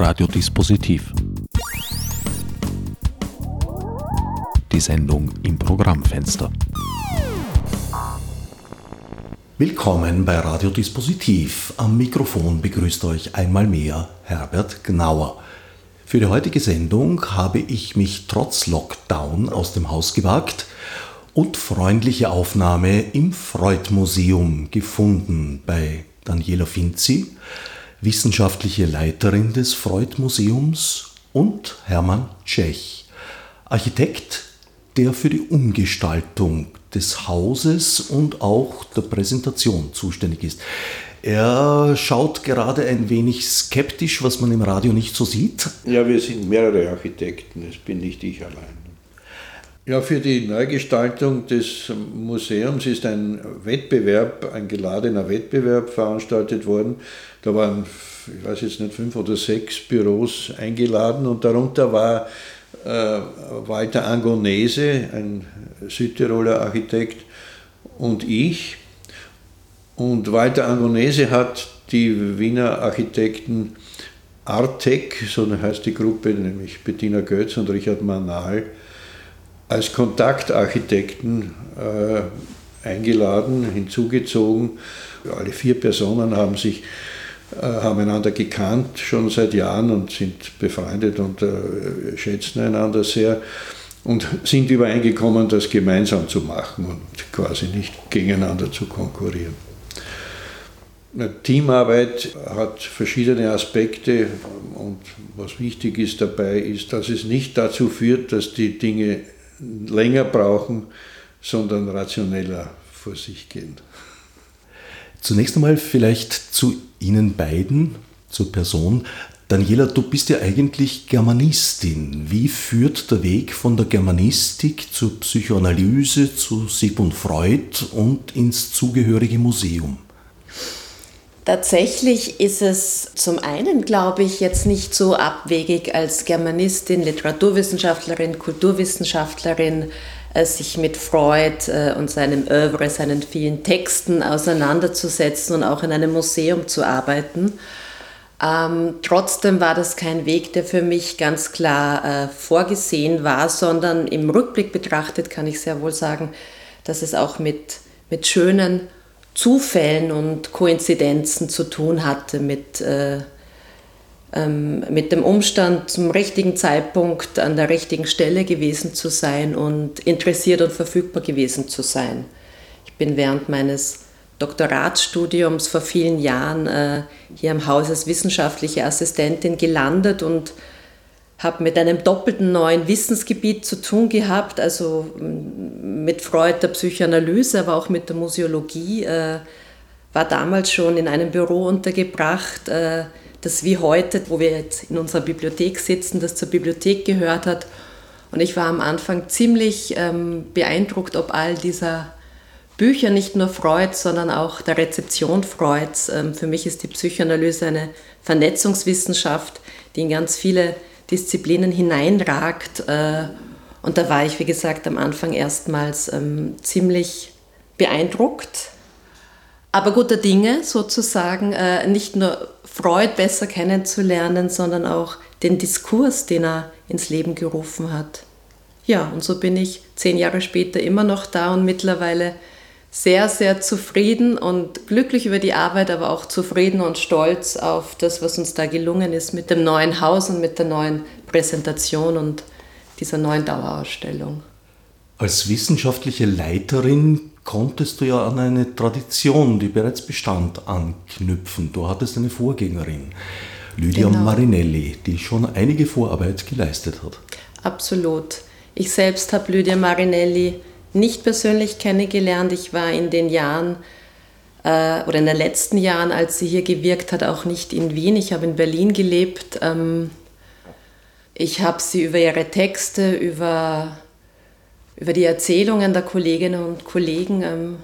Radiodispositiv. Die Sendung im Programmfenster. Willkommen bei Radiodispositiv. Am Mikrofon begrüßt euch einmal mehr Herbert Gnauer. Für die heutige Sendung habe ich mich trotz Lockdown aus dem Haus gewagt und freundliche Aufnahme im Freud-Museum gefunden bei Daniela Finzi, wissenschaftliche Leiterin des Freud-Museums, und Hermann Tschech, Architekt, der für die Umgestaltung des Hauses und auch der Präsentation zuständig ist. Er schaut gerade ein wenig skeptisch, was man im Radio nicht so sieht. Ja, wir sind mehrere Architekten, es bin nicht ich allein. Ja, für die Neugestaltung des Museums ist ein Wettbewerb, ein geladener Wettbewerb veranstaltet worden. Da waren, ich weiß jetzt nicht, fünf oder sechs Büros eingeladen und darunter war äh, Walter Angonese, ein Südtiroler Architekt, und ich. Und Walter Angonese hat die Wiener Architekten Artec, so heißt die Gruppe, nämlich Bettina Götz und Richard Manal, als Kontaktarchitekten äh, eingeladen, hinzugezogen. Alle vier Personen haben sich äh, haben einander gekannt schon seit Jahren und sind befreundet und äh, schätzen einander sehr und sind übereingekommen, das gemeinsam zu machen und quasi nicht gegeneinander zu konkurrieren. Teamarbeit hat verschiedene Aspekte und was wichtig ist dabei ist, dass es nicht dazu führt, dass die Dinge länger brauchen, sondern rationeller vor sich gehen. Zunächst einmal vielleicht zu Ihnen beiden, zur Person. Daniela, du bist ja eigentlich Germanistin. Wie führt der Weg von der Germanistik zur Psychoanalyse, zu Sigmund Freud und ins zugehörige Museum? Tatsächlich ist es zum einen, glaube ich, jetzt nicht so abwegig als Germanistin, Literaturwissenschaftlerin, Kulturwissenschaftlerin, äh, sich mit Freud äh, und seinem Oeuvre, seinen vielen Texten auseinanderzusetzen und auch in einem Museum zu arbeiten. Ähm, trotzdem war das kein Weg, der für mich ganz klar äh, vorgesehen war, sondern im Rückblick betrachtet kann ich sehr wohl sagen, dass es auch mit, mit schönen Zufällen und Koinzidenzen zu tun hatte, mit, äh, ähm, mit dem Umstand, zum richtigen Zeitpunkt an der richtigen Stelle gewesen zu sein und interessiert und verfügbar gewesen zu sein. Ich bin während meines Doktoratsstudiums vor vielen Jahren äh, hier am Haus als wissenschaftliche Assistentin gelandet und habe mit einem doppelten neuen Wissensgebiet zu tun gehabt, also mm, mit Freud der Psychoanalyse, aber auch mit der Museologie. Äh, war damals schon in einem Büro untergebracht, äh, das wie heute, wo wir jetzt in unserer Bibliothek sitzen, das zur Bibliothek gehört hat. Und ich war am Anfang ziemlich ähm, beeindruckt, ob all dieser Bücher, nicht nur Freud, sondern auch der Rezeption Freuds. Ähm, für mich ist die Psychoanalyse eine Vernetzungswissenschaft, die in ganz viele Disziplinen hineinragt. Äh, und da war ich, wie gesagt, am Anfang erstmals ähm, ziemlich beeindruckt, aber guter Dinge sozusagen, äh, nicht nur Freud besser kennenzulernen, sondern auch den Diskurs, den er ins Leben gerufen hat. Ja, und so bin ich zehn Jahre später immer noch da und mittlerweile sehr, sehr zufrieden und glücklich über die Arbeit, aber auch zufrieden und stolz auf das, was uns da gelungen ist mit dem neuen Haus und mit der neuen Präsentation und dieser neuen Dauerausstellung. Als wissenschaftliche Leiterin konntest du ja an eine Tradition, die bereits bestand, anknüpfen. Du hattest eine Vorgängerin, Lydia genau. Marinelli, die schon einige Vorarbeit geleistet hat. Absolut. Ich selbst habe Lydia Marinelli nicht persönlich kennengelernt. Ich war in den Jahren äh, oder in den letzten Jahren, als sie hier gewirkt hat, auch nicht in Wien. Ich habe in Berlin gelebt. Ähm, ich habe sie über ihre Texte, über, über die Erzählungen der Kolleginnen und Kollegen ähm,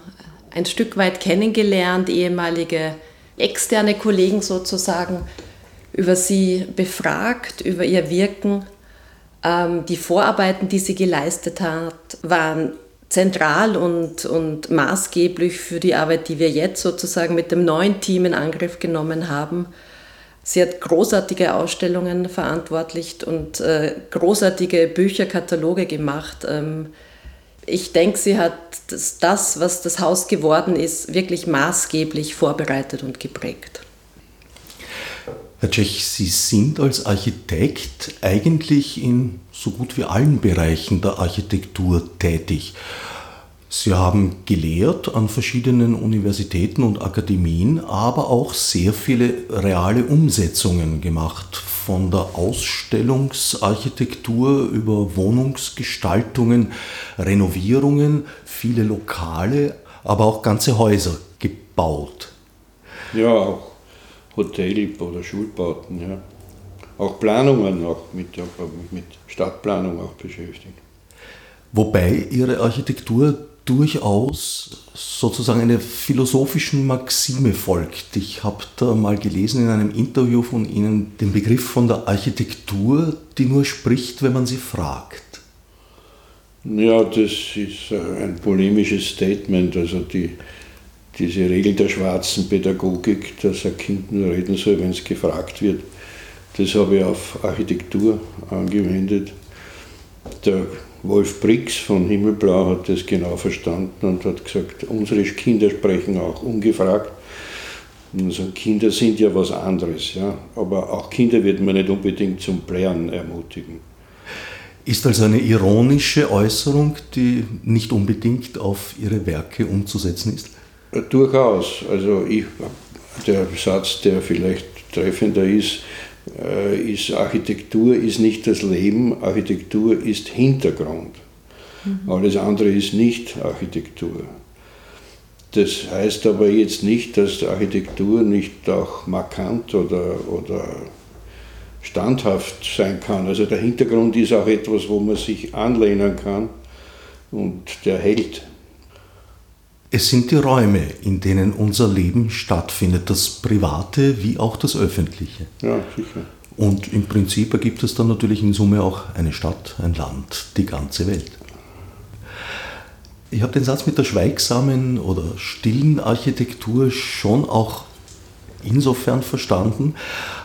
ein Stück weit kennengelernt, ehemalige externe Kollegen sozusagen, über sie befragt, über ihr Wirken. Ähm, die Vorarbeiten, die sie geleistet hat, waren zentral und, und maßgeblich für die Arbeit, die wir jetzt sozusagen mit dem neuen Team in Angriff genommen haben. Sie hat großartige Ausstellungen verantwortlicht und äh, großartige Bücherkataloge gemacht. Ähm, ich denke, sie hat das, das, was das Haus geworden ist, wirklich maßgeblich vorbereitet und geprägt. Herr Tschech, Sie sind als Architekt eigentlich in so gut wie allen Bereichen der Architektur tätig. Sie haben gelehrt an verschiedenen Universitäten und Akademien, aber auch sehr viele reale Umsetzungen gemacht, von der Ausstellungsarchitektur über Wohnungsgestaltungen, Renovierungen, viele Lokale, aber auch ganze Häuser gebaut. Ja, auch Hotel- oder Schulbauten, ja. Auch Planungen, auch mit, mit Stadtplanung auch beschäftigt. Wobei Ihre Architektur durchaus sozusagen einer philosophischen Maxime folgt. Ich habe da mal gelesen in einem Interview von Ihnen den Begriff von der Architektur, die nur spricht, wenn man sie fragt. Ja, das ist ein polemisches Statement. Also die, diese Regel der schwarzen Pädagogik, dass ein Kind nur reden soll, wenn es gefragt wird, das habe ich auf Architektur angewendet. Der Wolf Brix von Himmelblau hat das genau verstanden und hat gesagt, unsere Kinder sprechen auch ungefragt. Also Kinder sind ja was anderes, ja. aber auch Kinder wird man nicht unbedingt zum Playern ermutigen. Ist also eine ironische Äußerung, die nicht unbedingt auf Ihre Werke umzusetzen ist? Durchaus. Also ich, der Satz, der vielleicht treffender ist, äh, ist Architektur ist nicht das Leben, Architektur ist Hintergrund. Mhm. Alles andere ist nicht Architektur. Das heißt aber jetzt nicht, dass Architektur nicht auch markant oder, oder standhaft sein kann. Also der Hintergrund ist auch etwas, wo man sich anlehnen kann und der hält. Es sind die Räume, in denen unser Leben stattfindet, das Private wie auch das Öffentliche. Ja, sicher. Und im Prinzip ergibt es dann natürlich in Summe auch eine Stadt, ein Land, die ganze Welt. Ich habe den Satz mit der schweigsamen oder stillen Architektur schon auch insofern verstanden,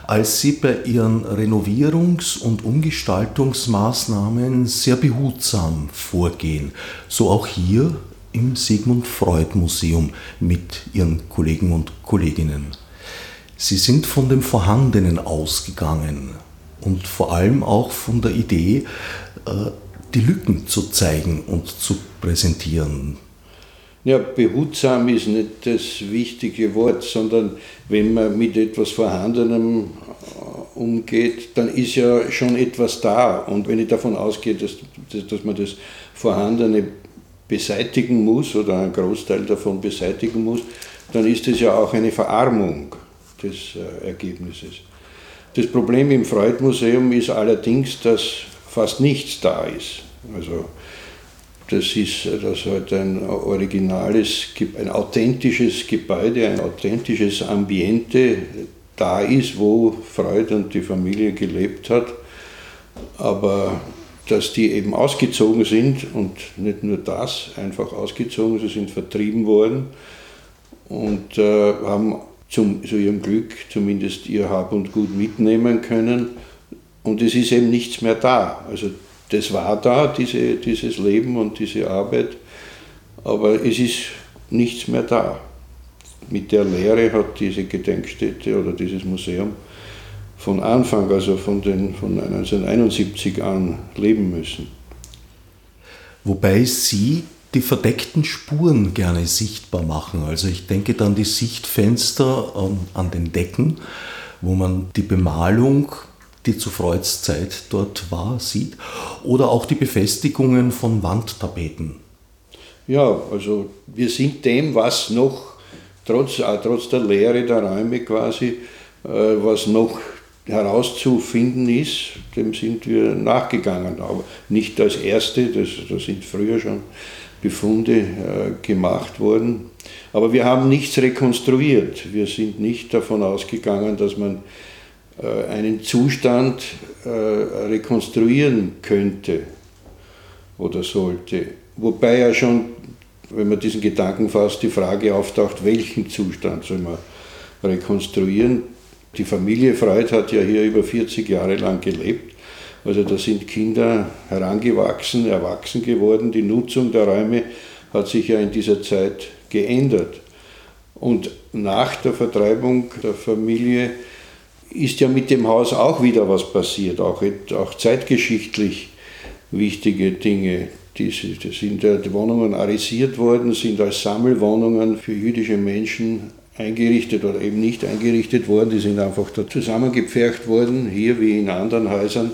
als Sie bei Ihren Renovierungs- und Umgestaltungsmaßnahmen sehr behutsam vorgehen. So auch hier im Sigmund Freud Museum mit ihren Kollegen und Kolleginnen. Sie sind von dem Vorhandenen ausgegangen und vor allem auch von der Idee, äh, die Lücken zu zeigen und zu präsentieren. Ja, behutsam ist nicht das wichtige Wort, sondern wenn man mit etwas Vorhandenem äh, umgeht, dann ist ja schon etwas da. Und wenn ich davon ausgehe, dass, dass man das Vorhandene beseitigen muss oder einen Großteil davon beseitigen muss, dann ist es ja auch eine Verarmung des äh, Ergebnisses. Das Problem im Freud-Museum ist allerdings, dass fast nichts da ist. Also das ist dass halt ein originales, ein authentisches Gebäude, ein authentisches Ambiente da ist, wo Freud und die Familie gelebt hat. Aber dass die eben ausgezogen sind und nicht nur das, einfach ausgezogen, sie sind vertrieben worden und äh, haben zum, zu ihrem Glück zumindest ihr Hab und Gut mitnehmen können und es ist eben nichts mehr da. Also das war da, diese, dieses Leben und diese Arbeit, aber es ist nichts mehr da. Mit der Lehre hat diese Gedenkstätte oder dieses Museum von Anfang, also von, den, von 1971 an leben müssen. Wobei Sie die verdeckten Spuren gerne sichtbar machen. Also ich denke dann die Sichtfenster an, an den Decken, wo man die Bemalung, die zu Freuds Zeit dort war, sieht, oder auch die Befestigungen von Wandtapeten. Ja, also wir sind dem, was noch, trotz, trotz der Leere der Räume quasi, äh, was noch herauszufinden ist, dem sind wir nachgegangen. Aber nicht als Erste, das, da sind früher schon Befunde äh, gemacht worden. Aber wir haben nichts rekonstruiert. Wir sind nicht davon ausgegangen, dass man äh, einen Zustand äh, rekonstruieren könnte oder sollte. Wobei ja schon, wenn man diesen Gedanken fasst, die Frage auftaucht, welchen Zustand soll man rekonstruieren Die Familie Freud hat ja hier über 40 Jahre lang gelebt. Also da sind Kinder herangewachsen, erwachsen geworden. Die Nutzung der Räume hat sich ja in dieser Zeit geändert. Und nach der Vertreibung der Familie ist ja mit dem Haus auch wieder was passiert, auch, auch zeitgeschichtlich wichtige Dinge. Die, sind ja die Wohnungen arisiert worden, sind als Sammelwohnungen für jüdische Menschen eingerichtet oder eben nicht eingerichtet worden. Die sind einfach da zusammengepfercht worden, hier wie in anderen Häusern,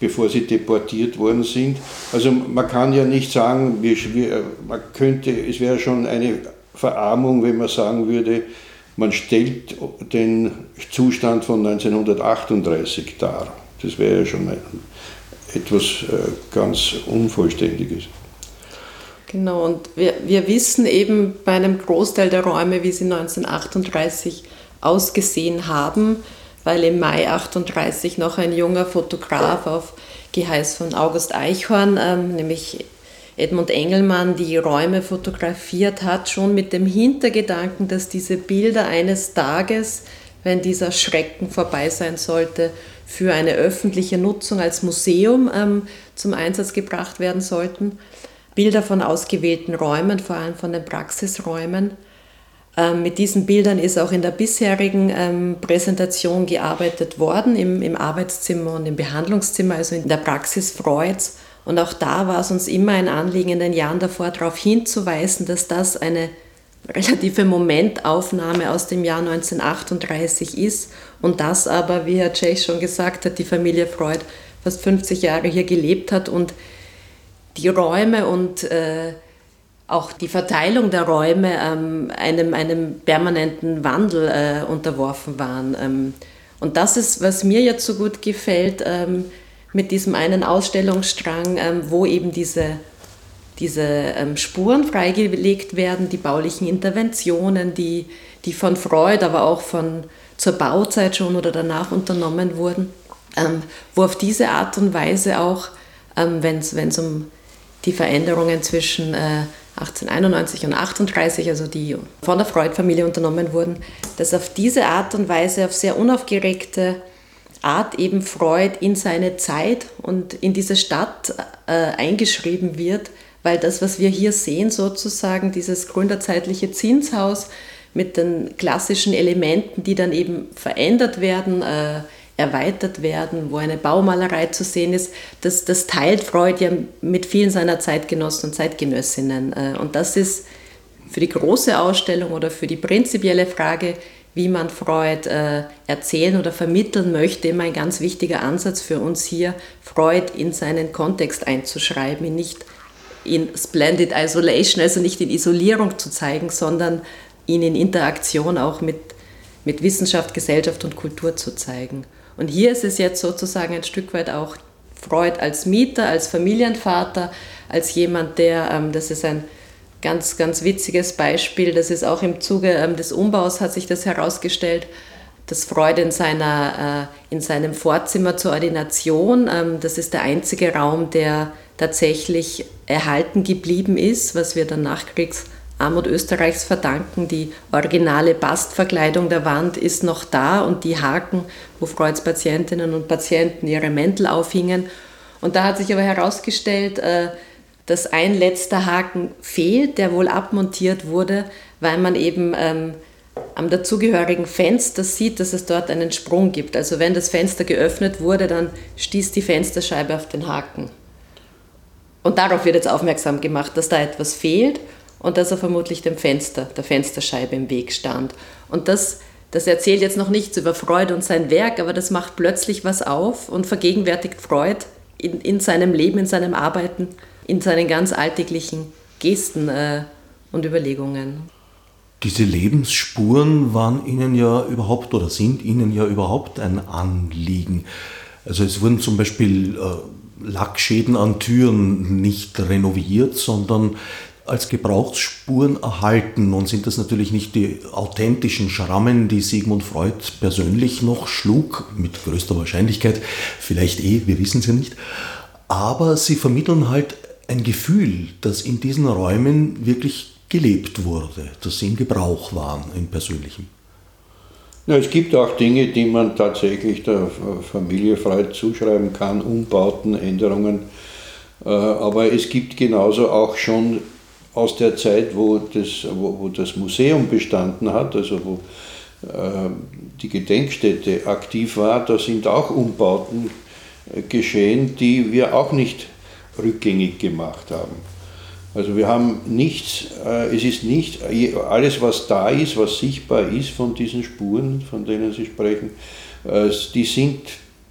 bevor sie deportiert worden sind. Also man kann ja nicht sagen, man könnte, es wäre schon eine Verarmung, wenn man sagen würde, man stellt den Zustand von 1938 dar. Das wäre ja schon etwas äh, ganz Unvollständiges. Genau, und wir, wir wissen eben bei einem Großteil der Räume, wie sie 1938 ausgesehen haben, weil im Mai 1938 noch ein junger Fotograf auf Geheiß von August Eichhorn, ähm, nämlich Edmund Engelmann, die Räume fotografiert hat, schon mit dem Hintergedanken, dass diese Bilder eines Tages, wenn dieser Schrecken vorbei sein sollte, für eine öffentliche Nutzung als Museum ähm, zum Einsatz gebracht werden sollten. Bilder von ausgewählten Räumen, vor allem von den Praxisräumen. Ähm, mit diesen Bildern ist auch in der bisherigen ähm, Präsentation gearbeitet worden, im, im Arbeitszimmer und im Behandlungszimmer, also in der Praxis Freuds. Und auch da war es uns immer ein Anliegen, in den Jahren davor darauf hinzuweisen, dass das eine relative Momentaufnahme aus dem Jahr 1938 ist und das aber, wie Herr Tschech schon gesagt hat, die Familie Freud fast 50 Jahre hier gelebt hat und die Räume und äh, auch die Verteilung der Räume ähm, einem, einem permanenten Wandel äh, unterworfen waren. Ähm, und das ist, was mir jetzt so gut gefällt, ähm, mit diesem einen Ausstellungsstrang, wo eben diese, diese Spuren freigelegt werden, die baulichen Interventionen, die, die von Freud, aber auch von zur Bauzeit schon oder danach unternommen wurden, wo auf diese Art und Weise auch, wenn es um die Veränderungen zwischen äh, 1891 und 38, also die von der Freud-Familie unternommen wurden, dass auf diese Art und Weise, auf sehr unaufgeregte Art eben Freud in seine Zeit und in diese Stadt äh, eingeschrieben wird, weil das, was wir hier sehen, sozusagen dieses gründerzeitliche Zinshaus mit den klassischen Elementen, die dann eben verändert werden, äh, erweitert werden, wo eine Baumalerei zu sehen ist, das, das teilt Freud ja mit vielen seiner Zeitgenossen und Zeitgenössinnen. Äh, und das ist für die große Ausstellung oder für die prinzipielle Frage, wie man Freud äh, erzählen oder vermitteln möchte, immer ein ganz wichtiger Ansatz für uns hier, Freud in seinen Kontext einzuschreiben, ihn nicht in Splendid Isolation, also nicht in Isolierung zu zeigen, sondern ihn in Interaktion auch mit, mit Wissenschaft, Gesellschaft und Kultur zu zeigen. Und hier ist es jetzt sozusagen ein Stück weit auch Freud als Mieter, als Familienvater, als jemand, der, ähm, das ist ein ganz, ganz witziges Beispiel. Das ist auch im Zuge ähm, des Umbaus hat sich das herausgestellt, dass Freud in, seiner, äh, in seinem Vorzimmer zur Ordination, ähm, das ist der einzige Raum, der tatsächlich erhalten geblieben ist, was wir dann Nachkriegsarmut Österreichs verdanken. Die originale Bastverkleidung der Wand ist noch da und die Haken, wo Freuds Patientinnen und Patienten ihre Mäntel aufhingen. Und da hat sich aber herausgestellt, äh, dass ein letzter Haken fehlt, der wohl abmontiert wurde, weil man eben ähm, am dazugehörigen Fenster sieht, dass es dort einen Sprung gibt. Also wenn das Fenster geöffnet wurde, dann stieß die Fensterscheibe auf den Haken. Und darauf wird jetzt aufmerksam gemacht, dass da etwas fehlt und dass er vermutlich dem Fenster, der Fensterscheibe im Weg stand. Und das, das erzählt jetzt noch nichts über Freud und sein Werk, aber das macht plötzlich was auf und vergegenwärtigt Freud in, in seinem Leben, in seinem Arbeiten in seinen ganz alltäglichen Gesten äh, und Überlegungen. Diese Lebensspuren waren Ihnen ja überhaupt oder sind Ihnen ja überhaupt ein Anliegen. Also es wurden zum Beispiel äh, Lackschäden an Türen nicht renoviert, sondern als Gebrauchsspuren erhalten. Und sind das natürlich nicht die authentischen Schrammen, die Sigmund Freud persönlich noch schlug, mit größter Wahrscheinlichkeit, vielleicht eh, wir wissen es ja nicht. Aber sie vermitteln halt ein Gefühl, das in diesen Räumen wirklich gelebt wurde, dass sie in Gebrauch waren, im persönlichen. Ja, es gibt auch Dinge, die man tatsächlich der Familie Freud zuschreiben kann, Umbauten, Änderungen. Äh, aber es gibt genauso auch schon aus der Zeit, wo das, wo, wo das Museum bestanden hat, also wo äh, die Gedenkstätte aktiv war, da sind auch Umbauten äh, geschehen, die wir auch nicht rückgängig gemacht haben. Also wir haben nichts, äh, es ist nicht, alles was da ist, was sichtbar ist von diesen Spuren, von denen Sie sprechen, äh, die sind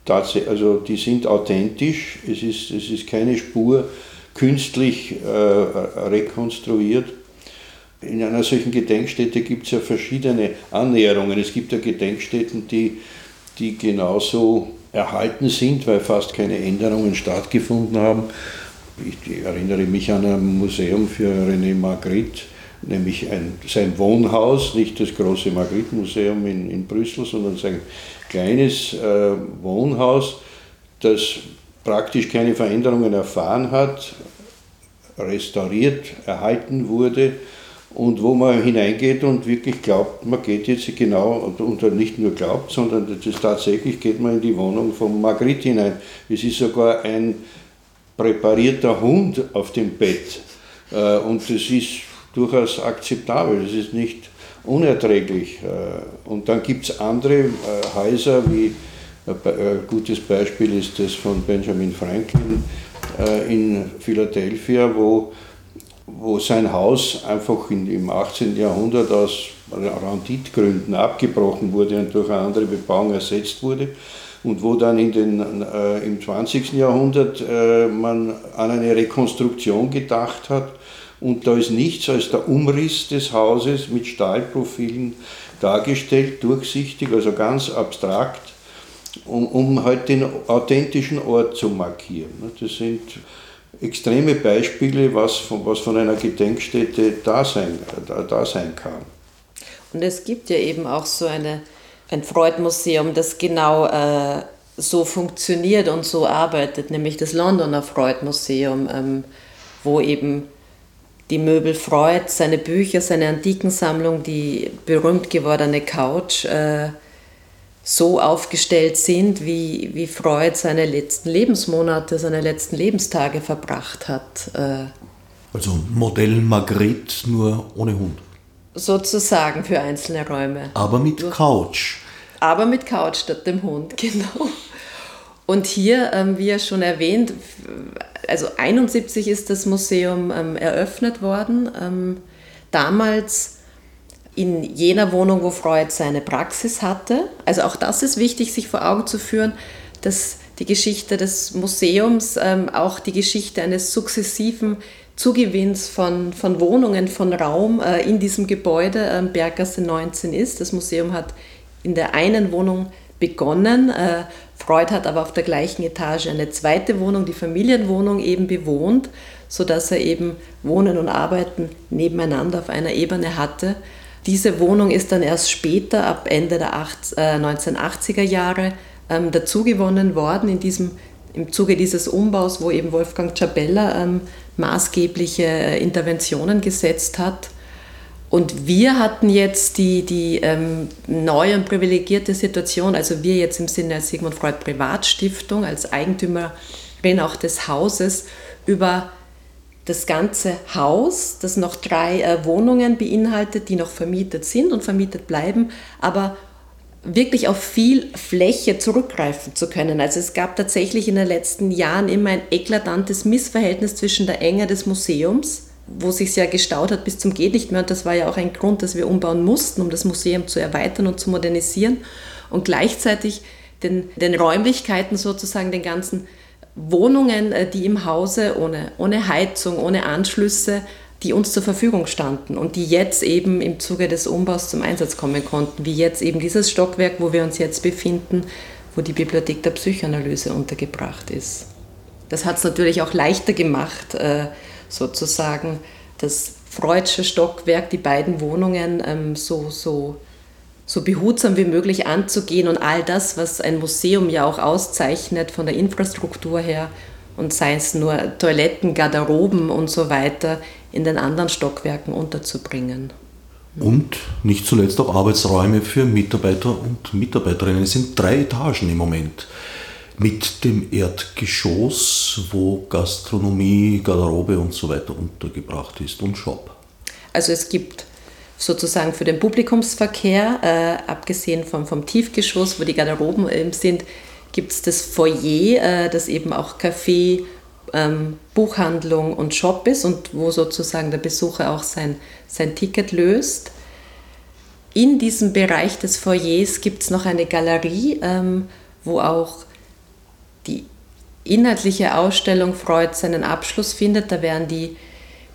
also die sind authentisch, es ist, es ist keine Spur künstlich äh, rekonstruiert. In einer solchen Gedenkstätte gibt es ja verschiedene Annäherungen. Es gibt ja Gedenkstätten, die, die genauso erhalten sind, weil fast keine Änderungen stattgefunden haben ich erinnere mich an ein Museum für René Magritte, nämlich ein, sein Wohnhaus, nicht das große Magritte-Museum in, in Brüssel, sondern sein kleines äh, Wohnhaus, das praktisch keine Veränderungen erfahren hat, restauriert, erhalten wurde und wo man hineingeht und wirklich glaubt, man geht jetzt genau, und nicht nur glaubt, sondern das ist tatsächlich geht man in die Wohnung von Magritte hinein. Es ist sogar ein präparierter Hund auf dem Bett. Äh, und das ist durchaus akzeptabel, das ist nicht unerträglich. Äh, und dann gibt es andere äh, Häuser, wie ein gutes Beispiel ist das von Benjamin Franklin in Philadelphia, wo, wo sein Haus einfach in, im 18. Jahrhundert aus Randitgründen abgebrochen wurde und durch eine andere Bebauung ersetzt wurde und wo dann in den, äh, im 20. Jahrhundert äh, man an eine Rekonstruktion gedacht hat und da ist nichts als der Umriss des Hauses mit Stahlprofilen dargestellt, durchsichtig, also ganz abstrakt, um, um halt den authentischen Ort zu markieren. Das sind extreme Beispiele, was von, was von einer Gedenkstätte da sein, da, da sein kann. Und es gibt ja eben auch so eine ein Freud-Museum, das genau äh, so funktioniert und so arbeitet, nämlich das Londoner Freud-Museum, ähm, wo eben die Möbel Freud, seine Bücher, seine Antikensammlung, die berühmt gewordene Couch, äh, so aufgestellt sind, wie, wie Freud seine letzten Lebensmonate, seine letzten Lebenstage verbracht hat. Äh. Also Modell Margret, nur ohne Hund. Sozusagen für einzelne Räume. Aber mit Couch aber mit Couch statt dem Hund, genau. Und hier, ähm, wie ja schon erwähnt, also 71 ist das Museum ähm, eröffnet worden. Ähm, damals in jener Wohnung, wo Freud seine Praxis hatte. Also auch das ist wichtig, sich vor Augen zu führen, dass die Geschichte des Museums ähm, auch die Geschichte eines sukzessiven Zugewinns von, von Wohnungen, von Raum äh, in diesem Gebäude ähm, Berggasse 19 ist. Das Museum hat in der einen Wohnung begonnen. Äh, Freud hat aber auf der gleichen Etage eine zweite Wohnung, die Familienwohnung, eben bewohnt, sodass er eben Wohnen und Arbeiten nebeneinander auf einer Ebene hatte. Diese Wohnung ist dann erst später, ab Ende der 1980er Jahre, ähm, dazugewonnen worden in diesem, im Zuge dieses Umbaus, wo eben Wolfgang Ciabella ähm, maßgebliche äh, Interventionen gesetzt hat. Und wir hatten jetzt die, die ähm, neue und privilegierte Situation, also wir jetzt im Sinne der Sigmund Freud Privatstiftung als Eigentümerin auch des Hauses, über das ganze Haus, das noch drei äh, Wohnungen beinhaltet, die noch vermietet sind und vermietet bleiben, aber wirklich auf viel Fläche zurückgreifen zu können. Also es gab tatsächlich in den letzten Jahren immer ein eklatantes Missverhältnis zwischen der Enge des Museums, wo sich ja gestaut hat bis zum geht nicht mehr. Und das war ja auch ein Grund, dass wir umbauen mussten, um das Museum zu erweitern und zu modernisieren. Und gleichzeitig den, den Räumlichkeiten sozusagen, den ganzen Wohnungen, äh, die im Hause ohne, ohne Heizung, ohne Anschlüsse, die uns zur Verfügung standen und die jetzt eben im Zuge des Umbaus zum Einsatz kommen konnten, wie jetzt eben dieses Stockwerk, wo wir uns jetzt befinden, wo die Bibliothek der Psychoanalyse untergebracht ist. Das hat es natürlich auch leichter gemacht, äh, sozusagen das Freudsche Stockwerk, die beiden Wohnungen ähm, so, so, so behutsam wie möglich anzugehen und all das, was ein Museum ja auch auszeichnet von der Infrastruktur her und sei es nur Toiletten, Garderoben und so weiter, in den anderen Stockwerken unterzubringen. Und nicht zuletzt auch Arbeitsräume für Mitarbeiter und Mitarbeiterinnen. Es sind drei Etagen im Moment mit dem Erdgeschoss, wo Gastronomie, Garderobe und so weiter untergebracht ist und Shop. Also es gibt sozusagen für den Publikumsverkehr, äh, abgesehen vom, vom Tiefgeschoss, wo die Garderoben äh, sind, gibt es das Foyer, äh, das eben auch Café, ähm, Buchhandlung und Shop ist und wo sozusagen der Besucher auch sein, sein Ticket löst. In diesem Bereich des Foyers gibt es noch eine Galerie, ähm, wo auch die inhaltliche Ausstellung Freud seinen Abschluss findet. Da werden die,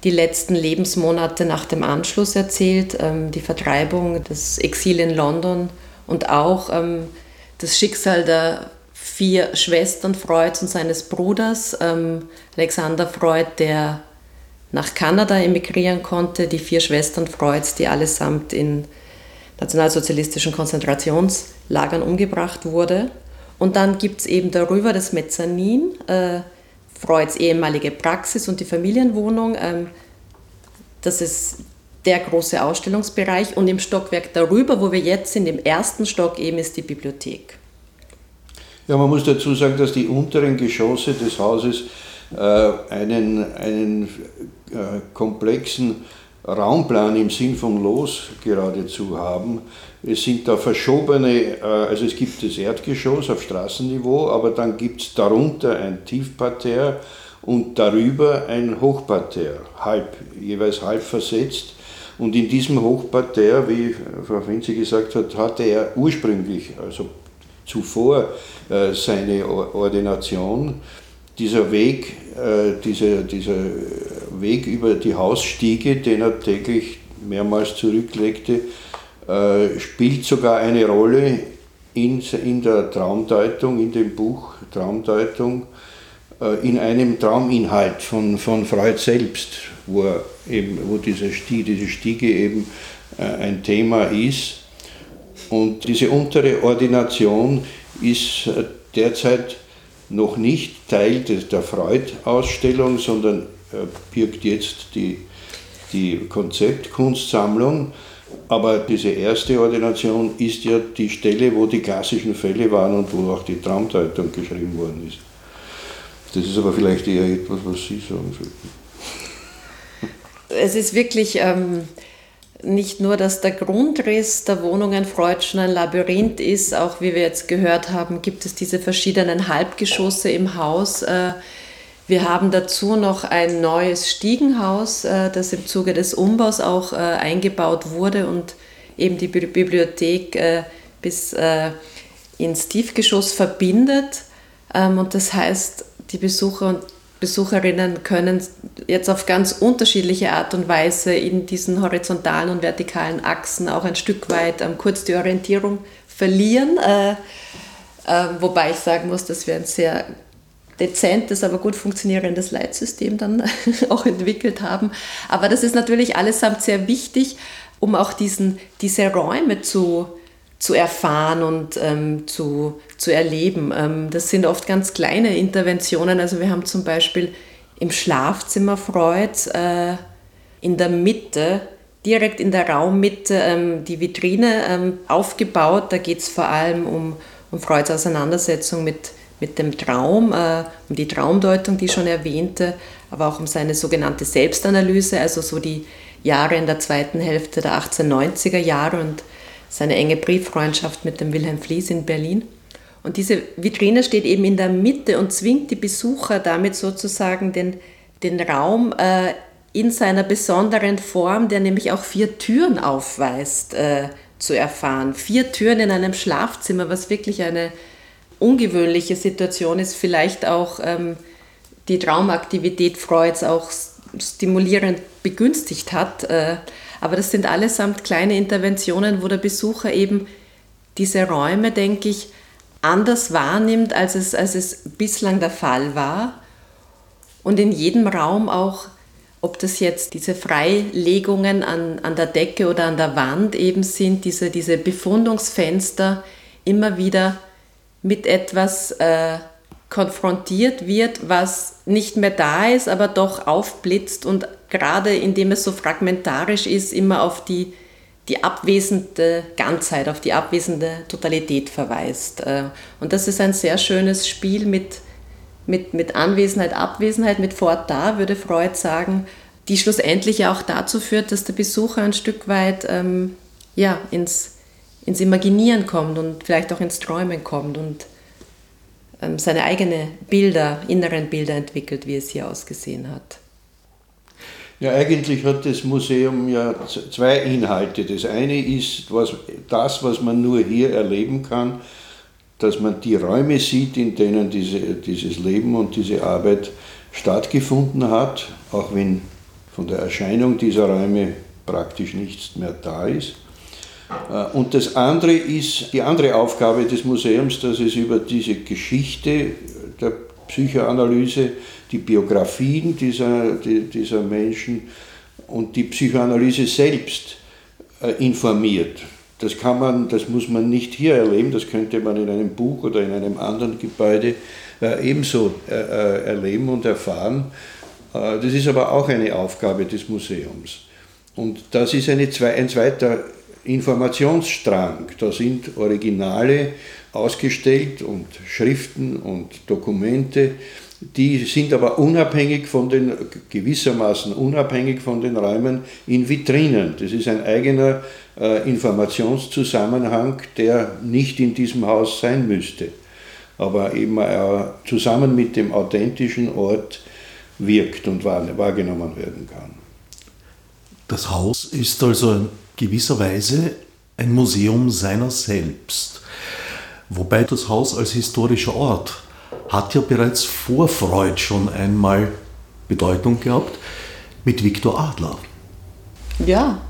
die letzten Lebensmonate nach dem Anschluss erzählt, ähm, die Vertreibung, das Exil in London und auch ähm, das Schicksal der vier Schwestern Freuds und seines Bruders, ähm, Alexander Freud, der nach Kanada emigrieren konnte, die vier Schwestern Freuds, die allesamt in nationalsozialistischen Konzentrationslagern umgebracht wurde. Und dann gibt es eben darüber das Mezzanin, äh, Freuds ehemalige Praxis und die Familienwohnung. Ähm, das ist der große Ausstellungsbereich. Und im Stockwerk darüber, wo wir jetzt sind, im ersten Stock eben ist die Bibliothek. Ja, man muss dazu sagen, dass die unteren Geschosse des Hauses äh, einen, einen äh, komplexen Raumplan im Sinn von Los geradezu haben. Es sind da verschobene, äh, also es gibt das Erdgeschoss auf Straßenniveau, aber dann gibt es darunter ein Tiefparterre und darüber ein Hochparterre, halb, jeweils halb versetzt. Und in diesem Hochparterre, wie Frau Vinzi gesagt hat, hatte er ursprünglich, also zuvor, äh, seine Ordination. Dieser Weg, äh, dieser, dieser Weg über die Hausstiege, den er täglich mehrmals zurücklegte, äh, spielt sogar eine Rolle in, der Traumdeutung, in dem Buch Traumdeutung, äh, in einem Trauminhalt von, von Freud selbst, wo, er eben, wo diese, Stiege, diese Stiege eben äh, ein Thema ist. Und diese untere Ordination ist derzeit noch nicht Teil der Freud-Ausstellung, sondern birgt jetzt die, die Konzeptkunstsammlung. Aber diese erste Ordination ist ja die Stelle, wo die klassischen Fälle waren und wo auch die Traumdeutung geschrieben worden ist. Das ist aber vielleicht eher etwas, was Sie sagen sollten. Es ist wirklich ähm, nicht nur, dass der Grundriss der Wohnungen Freud schon ein Labyrinth ist, auch wie wir jetzt gehört haben, gibt es diese verschiedenen Halbgeschosse im Haus. Äh, wir haben dazu noch ein neues Stiegenhaus, äh, das im Zuge des Umbaus auch äh, eingebaut wurde und eben die Bibliothek äh, bis ins Tiefgeschoss verbindet. Ähm, und das heißt, die Besucher und Besucherinnen können jetzt auf ganz unterschiedliche Art und Weise in diesen horizontalen und vertikalen Achsen auch ein Stück weit ähm, kurz die Orientierung verlieren. wobei ich sagen muss, dass wir ein sehr dezentes, aber gut funktionierendes Leitsystem dann auch entwickelt haben. Aber das ist natürlich allesamt sehr wichtig, um auch diesen, diese Räume zu, zu erfahren und ähm, zu, zu erleben. Ähm, das sind oft ganz kleine Interventionen. Also wir haben zum Beispiel im Schlafzimmer Freud äh, in der Mitte, direkt in der Raummitte, ähm, die Vitrine ähm, aufgebaut. Da geht es vor allem um, um Freuds Auseinandersetzung mit mit dem Traum, äh, um die Traumdeutung, die ich schon erwähnte, aber auch um seine sogenannte Selbstanalyse, also so die Jahre in der zweiten Hälfte der 1890er Jahre und seine enge Brieffreundschaft mit dem Wilhelm Flies in Berlin. Und diese Vitrine steht eben in der Mitte und zwingt die Besucher damit sozusagen den, den Raum äh, in seiner besonderen Form, der nämlich auch vier Türen aufweist, äh, zu erfahren. Vier Türen in einem Schlafzimmer, was wirklich eine ungewöhnliche Situation ist, vielleicht auch ähm, die Traumaktivität Freuds auch stimulierend begünstigt hat. Äh, aber das sind allesamt kleine Interventionen, wo der Besucher eben diese Räume, denke ich, anders wahrnimmt, als es, als es bislang der Fall war. Und in jedem Raum auch, ob das jetzt diese Freilegungen an, an der Decke oder an der Wand eben sind, diese, diese Befundungsfenster immer wieder mit etwas äh, konfrontiert wird, was nicht mehr da ist, aber doch aufblitzt und gerade indem es so fragmentarisch ist, immer auf die, die abwesende Ganzheit, auf die abwesende Totalität verweist. Äh, und das ist ein sehr schönes Spiel mit, mit, mit Anwesenheit, Abwesenheit, mit Fort da, würde Freud sagen, die schlussendlich ja auch dazu führt, dass der Besucher ein Stück weit ähm, ja, ins, ins Imaginieren kommt und vielleicht auch ins Träumen kommt und ähm, seine eigenen Bilder, inneren Bilder entwickelt, wie es hier ausgesehen hat. Ja, eigentlich hat das Museum ja zwei Inhalte. Das eine ist was, das, was man nur hier erleben kann, dass man die Räume sieht, in denen diese, dieses Leben und diese Arbeit stattgefunden hat, auch wenn von der Erscheinung dieser Räume praktisch nichts mehr da ist. Äh, und das andere ist die andere Aufgabe des Museums, dass es über diese Geschichte der Psychoanalyse die Biografien dieser, dieser Menschen und die Psychoanalyse selbst äh, informiert. Das kann man, das muss man nicht hier erleben, das könnte man in einem Buch oder in einem anderen Gebäude äh, ebenso erleben und erfahren. Das ist aber auch eine Aufgabe des Museums. Und das ist eine, ein zweiter Informationsstrang. Da sind Originale ausgestellt und Schriften und Dokumente, die sind aber unabhängig von den, gewissermaßen unabhängig von den Räumen in Vitrinen. Das ist ein eigener äh, Informationszusammenhang, der nicht in diesem Haus sein müsste, aber eben äh, zusammen mit dem authentischen Ort wirkt und wahrgenommen werden kann. Das Haus ist also in gewisser Weise ein Museum seiner selbst, wobei das Haus als historischer Ort hat ja bereits vor Freud schon einmal Bedeutung gehabt mit Viktor Adler. Ja,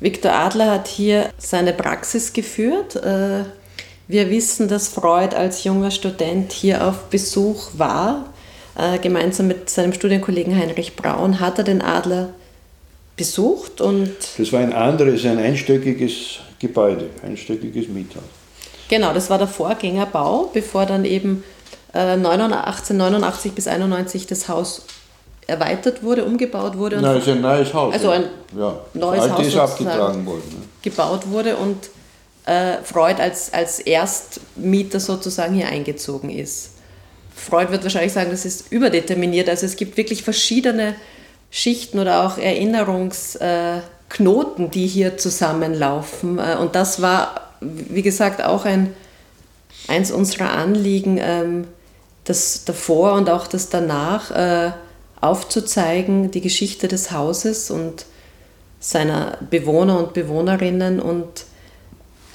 Viktor Adler hat hier seine Praxis geführt. Äh, wir wissen, dass Freud als junger Student hier auf Besuch war. Äh, gemeinsam mit seinem Studienkollegen Heinrich Braun hat er den Adler besucht und. Das war ein anderes, ein einstöckiges Gebäude, einstöckiges Miethaus. Genau, das war der Vorgängerbau, bevor dann eben 1889 bis 91 das Haus erweitert wurde, umgebaut wurde. Nein, ist ein neues Haus. Also ein ja. neues Haus ist abgetragen worden. Ne? gebaut wurde und äh, Freud als, als Erstmieter sozusagen hier eingezogen ist. Freud wird wahrscheinlich sagen, das ist überdeterminiert. Also es gibt wirklich verschiedene Schichten oder auch Erinnerungsknoten, die hier zusammenlaufen. Äh, und das war, wie gesagt, auch ein, eins unserer Anliegen, ähm, das davor und auch das danach äh, aufzuzeigen, die Geschichte des Hauses und seiner Bewohner und Bewohnerinnen und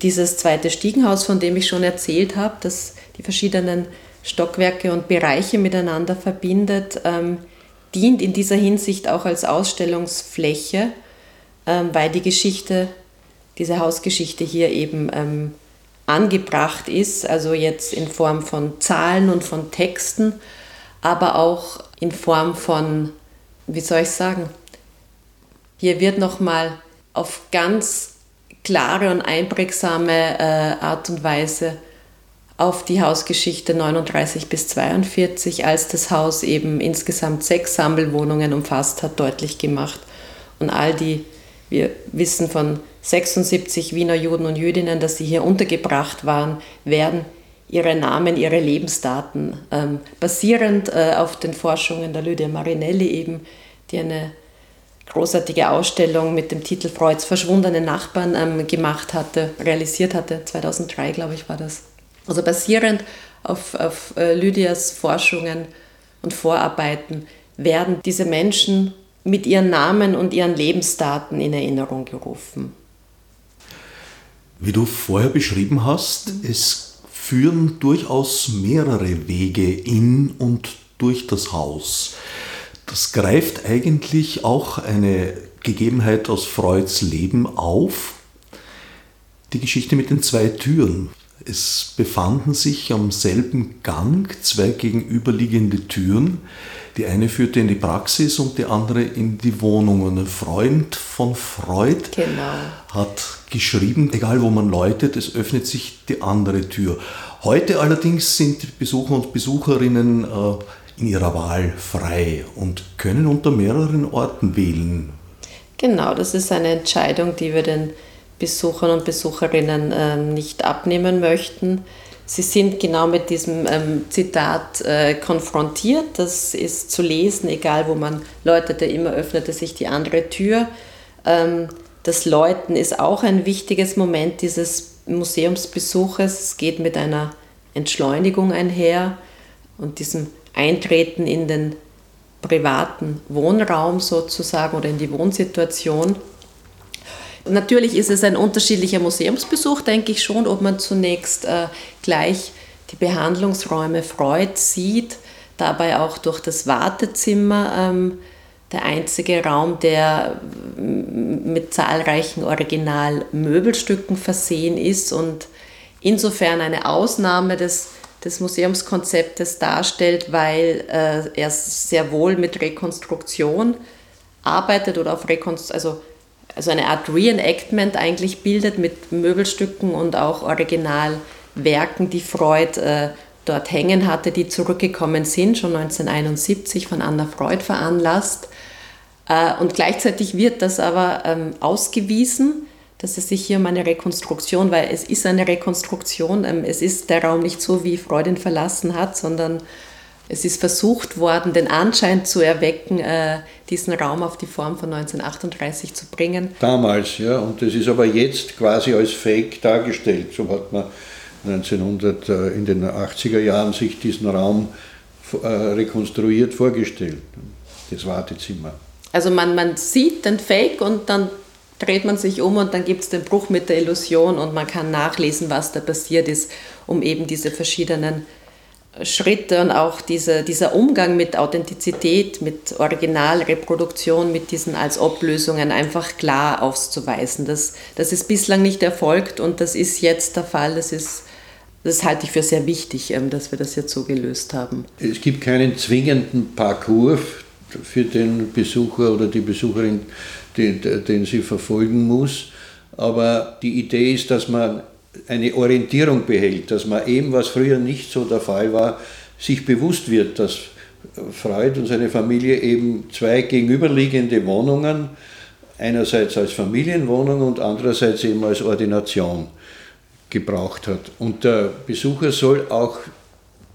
dieses zweite Stiegenhaus, von dem ich schon erzählt habe, das die verschiedenen Stockwerke und Bereiche miteinander verbindet, ähm, dient in dieser Hinsicht auch als Ausstellungsfläche, ähm, weil die Geschichte, diese Hausgeschichte hier eben ähm, angebracht ist, also jetzt in Form von Zahlen und von Texten, aber auch in Form von, wie soll ich sagen, hier wird nochmal auf ganz klare und einprägsame äh, Art und Weise auf die Hausgeschichte 39 bis 42, als das Haus eben insgesamt sechs Sammelwohnungen umfasst hat, deutlich gemacht. Und all die, wir wissen von 76 Wiener Juden und Jüdinnen, dass sie hier untergebracht waren, werden ihre Namen, ihre Lebensdaten ähm, basierend äh, auf den Forschungen der Lydia Marinelli eben, die eine großartige Ausstellung mit dem Titel Freuds verschwundene Nachbarn ähm, gemacht hatte, realisiert hatte, 2003 glaube ich war das. Also basierend auf, auf äh, Lydias Forschungen und Vorarbeiten werden diese Menschen mit ihren Namen und ihren Lebensdaten in Erinnerung gerufen. Wie du vorher beschrieben hast, es führen durchaus mehrere Wege in und durch das Haus. Das greift eigentlich auch eine Gegebenheit aus Freuds Leben auf. Die Geschichte mit den zwei Türen. Es befanden sich am selben Gang zwei gegenüberliegende Türen. Die eine führte in die Praxis und die andere in die Wohnung. Und ein Freund von Freud genau. hat geschrieben, egal wo man läutet, es öffnet sich die andere Tür. Heute allerdings sind Besucher und Besucherinnen äh, in ihrer Wahl frei und können unter mehreren Orten wählen. Genau, das ist eine Entscheidung, die wir den Besuchern und Besucherinnen ähm, nicht abnehmen möchten. Sie sind genau mit diesem ähm, Zitat äh, konfrontiert. Das ist zu lesen, egal wo man läutete, immer öffnete sich die andere Tür. Ähm, das Läuten ist auch ein wichtiges Moment dieses Museumsbesuches. Es geht mit einer Entschleunigung einher und diesem Eintreten in den privaten Wohnraum sozusagen oder in die Wohnsituation. Natürlich ist es ein unterschiedlicher Museumsbesuch, denke ich schon, ob man zunächst äh, gleich die Behandlungsräume Freud sieht, dabei auch durch das Wartezimmer ähm, der einzige Raum, der mit zahlreichen Originalmöbelstücken versehen ist und insofern eine Ausnahme des, des Museumskonzeptes darstellt, weil äh, er sehr wohl mit Rekonstruktion arbeitet oder auf Rekonstruktion, also, also eine Art Reenactment eigentlich bildet mit Möbelstücken und auch Originalwerken, die Freud äh, dort hängen hatte, die zurückgekommen sind, schon 1971 von Anna Freud veranlasst. Äh, und gleichzeitig wird das aber ähm, ausgewiesen, dass es sich hier um eine Rekonstruktion, weil es ist eine Rekonstruktion, ähm, es ist der Raum nicht so, wie Freud ihn verlassen hat, sondern es ist versucht worden, den Anschein zu erwecken, äh, diesen Raum auf die Form von 1938 zu bringen. Damals, ja, und das ist aber jetzt quasi als Fake dargestellt. So hat man 1900 äh, in den 80er Jahren sich diesen Raum rekonstruiert vorgestellt, das Wartezimmer. Also man, man sieht den Fake und dann dreht man sich um und dann gibt es den Bruch mit der Illusion und man kann nachlesen, was da passiert ist, um eben diese verschiedenen Schritte und auch diese, dieser Umgang mit Authentizität, mit Originalreproduktion, mit diesen als Oblösungen einfach klar auszuweisen. Das, das ist bislang nicht erfolgt und das ist jetzt der Fall. Das, ist, das halte ich für sehr wichtig, ähm, dass wir das jetzt so gelöst haben. Es gibt keinen zwingenden Parcours, für den Besucher oder die Besucherin, den, den sie verfolgen muss. Aber die Idee ist, dass man eine Orientierung behält, dass man eben, was früher nicht so der Fall war, sich bewusst wird, dass Freud und seine Familie eben zwei gegenüberliegende Wohnungen, einerseits als Familienwohnung und andererseits eben als Ordination gebraucht hat. Und der Besucher soll auch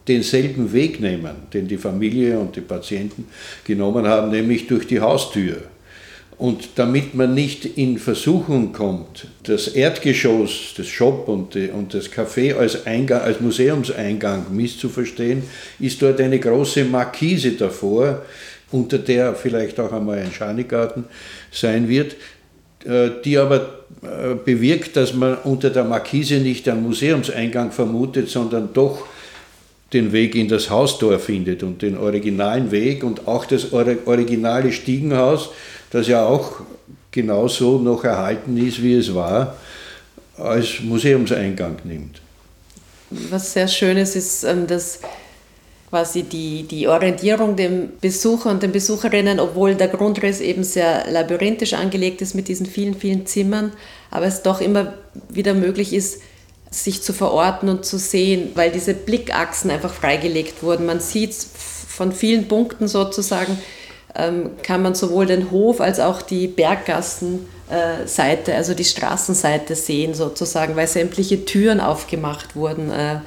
denselben Weg nehmen, den die Familie und die Patienten genommen haben, nämlich durch die Haustür. Und damit man nicht in Versuchung kommt, das Erdgeschoss, das Shop und, die, und das Café als, Eingang, als Museumseingang misszuverstehen, ist dort eine große Markise davor, unter der vielleicht auch einmal ein Schanigarten sein wird, äh, die aber äh, bewirkt, dass man unter der Markise nicht einen Museumseingang vermutet, sondern doch den Weg in das Haustor findet und den originalen Weg und auch das originale Stiegenhaus, das ja auch genauso noch erhalten ist, wie es war, als Museumseingang nimmt. Was sehr schön ist, ist, ähm, dass quasi die, die Orientierung dem Besucher und den Besucherinnen, obwohl der Grundriss eben sehr labyrinthisch angelegt ist mit diesen vielen, vielen Zimmern, aber es doch immer wieder möglich ist, sich zu verorten und zu sehen, weil diese Blickachsen einfach freigelegt wurden. Man sieht von vielen Punkten sozusagen, ähm, kann man sowohl den Hof als auch die Berggassenseite, also die Straßenseite sehen sozusagen, weil sämtliche Türen aufgemacht wurden. Äh,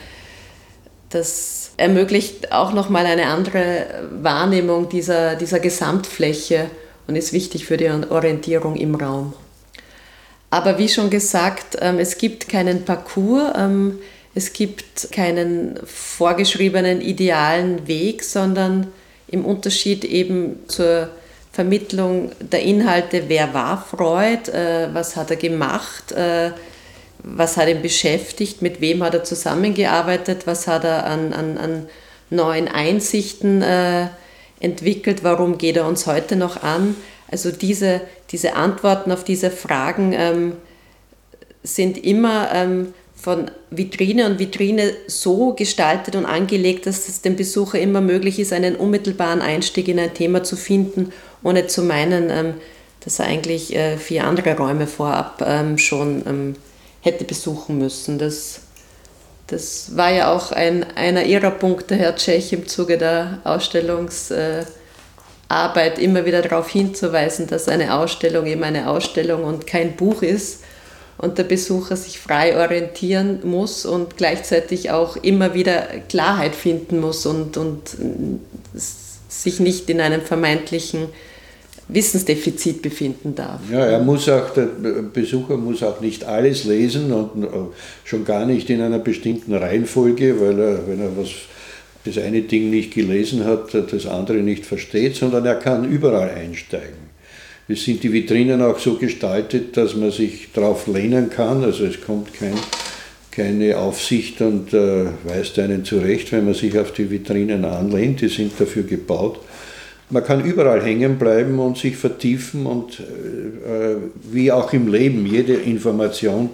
das ermöglicht auch nochmal eine andere Wahrnehmung dieser, dieser Gesamtfläche und ist wichtig für die Orientierung im Raum. Aber wie schon gesagt, ähm, es gibt keinen Parcours, ähm, es gibt keinen vorgeschriebenen idealen Weg, sondern im Unterschied eben zur Vermittlung der Inhalte, wer war Freud, äh, was hat er gemacht, äh, was hat ihn beschäftigt, mit wem hat er zusammengearbeitet, was hat er an, an, an neuen Einsichten äh, entwickelt, warum geht er uns heute noch an. Also diese, diese Antworten auf diese Fragen ähm, sind immer ähm, von Vitrine und Vitrine so gestaltet und angelegt, dass es dem Besucher immer möglich ist, einen unmittelbaren Einstieg in ein Thema zu finden, ohne zu meinen, ähm, dass er eigentlich äh, vier andere Räume vorab ähm, schon ähm, hätte besuchen müssen. Das, das war ja auch ein, einer Ihrer Punkte, Herr Tschech, im Zuge der Ausstellungs- äh, immer wieder darauf hinzuweisen, dass eine Ausstellung eben eine Ausstellung und kein Buch ist und der Besucher sich frei orientieren muss und gleichzeitig auch immer wieder Klarheit finden muss und, und sich nicht in einem vermeintlichen Wissensdefizit befinden darf. Ja, er muss auch, der Besucher muss auch nicht alles lesen und äh, schon gar nicht in einer bestimmten Reihenfolge, weil er, wenn er was, das eine Ding nicht gelesen hat, das andere nicht versteht, sondern er kann überall einsteigen. Es sind die Vitrinen auch so gestaltet, dass man sich darauf lehnen kann, also es kommt kein, keine Aufsicht und äh, weist einen zurecht, wenn man sich auf die Vitrinen anlehnt, die sind dafür gebaut. Man kann überall hängen bleiben und sich vertiefen und äh, wie auch im Leben, jede Information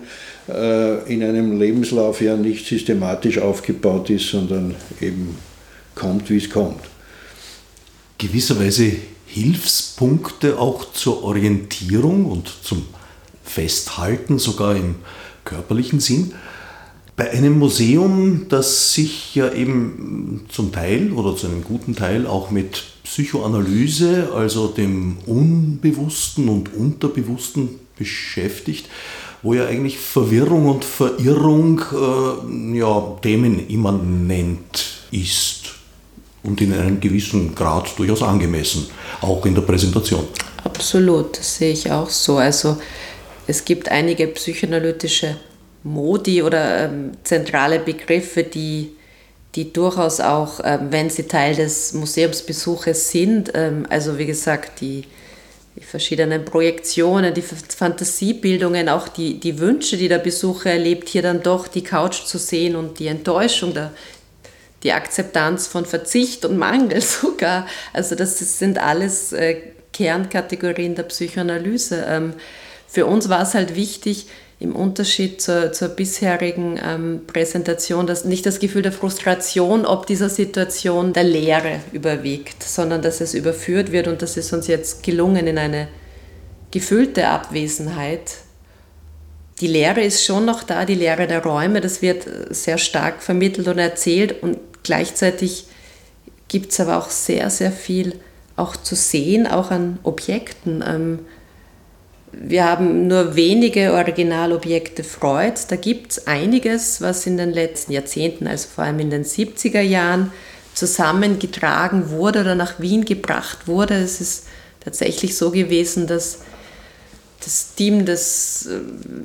äh, in einem Lebenslauf ja nicht systematisch aufgebaut ist, sondern eben kommt, wie es kommt. Gewisserweise Hilfspunkte auch zur Orientierung und zum Festhalten, sogar im körperlichen Sinn. Bei einem Museum, das sich ja eben zum Teil oder zu einem guten Teil auch mit Psychoanalyse, also dem Unbewussten und Unterbewussten beschäftigt, wo ja eigentlich Verwirrung und Verirrung äh, ja, themenimmanent ist und in einem gewissen Grad durchaus angemessen, auch in der Präsentation. Absolut, das sehe ich auch so. Also es gibt einige psychoanalytische Modi oder ähm, zentrale Begriffe, die die durchaus auch, ähm, wenn sie Teil des Museumsbesuches sind, ähm, also wie gesagt, die, die verschiedenen Projektionen, die Fantasiebildungen, auch die, die Wünsche, die der Besucher erlebt, hier dann doch die Couch zu sehen und die Enttäuschung, der, die Akzeptanz von Verzicht und Mangel sogar. Also das sind alles äh, Kernkategorien der Psychoanalyse. Ähm, für uns war es halt wichtig, im Unterschied zur, zur bisherigen ähm, Präsentation dass nicht das Gefühl der Frustration ob dieser Situation der Leere überwiegt, sondern dass es überführt wird und das ist uns jetzt gelungen in eine gefüllte Abwesenheit. Die Lehre ist schon noch da, die Lehre der Räume, das wird sehr stark vermittelt und erzählt und gleichzeitig gibt es aber auch sehr, sehr viel auch zu sehen, auch an Objekten. Ähm, wir haben nur wenige Originalobjekte Freuds. Da gibt es einiges, was in den letzten Jahrzehnten, also vor allem in den 70er Jahren, zusammengetragen wurde oder nach Wien gebracht wurde. Es ist tatsächlich so gewesen, dass das Team, das,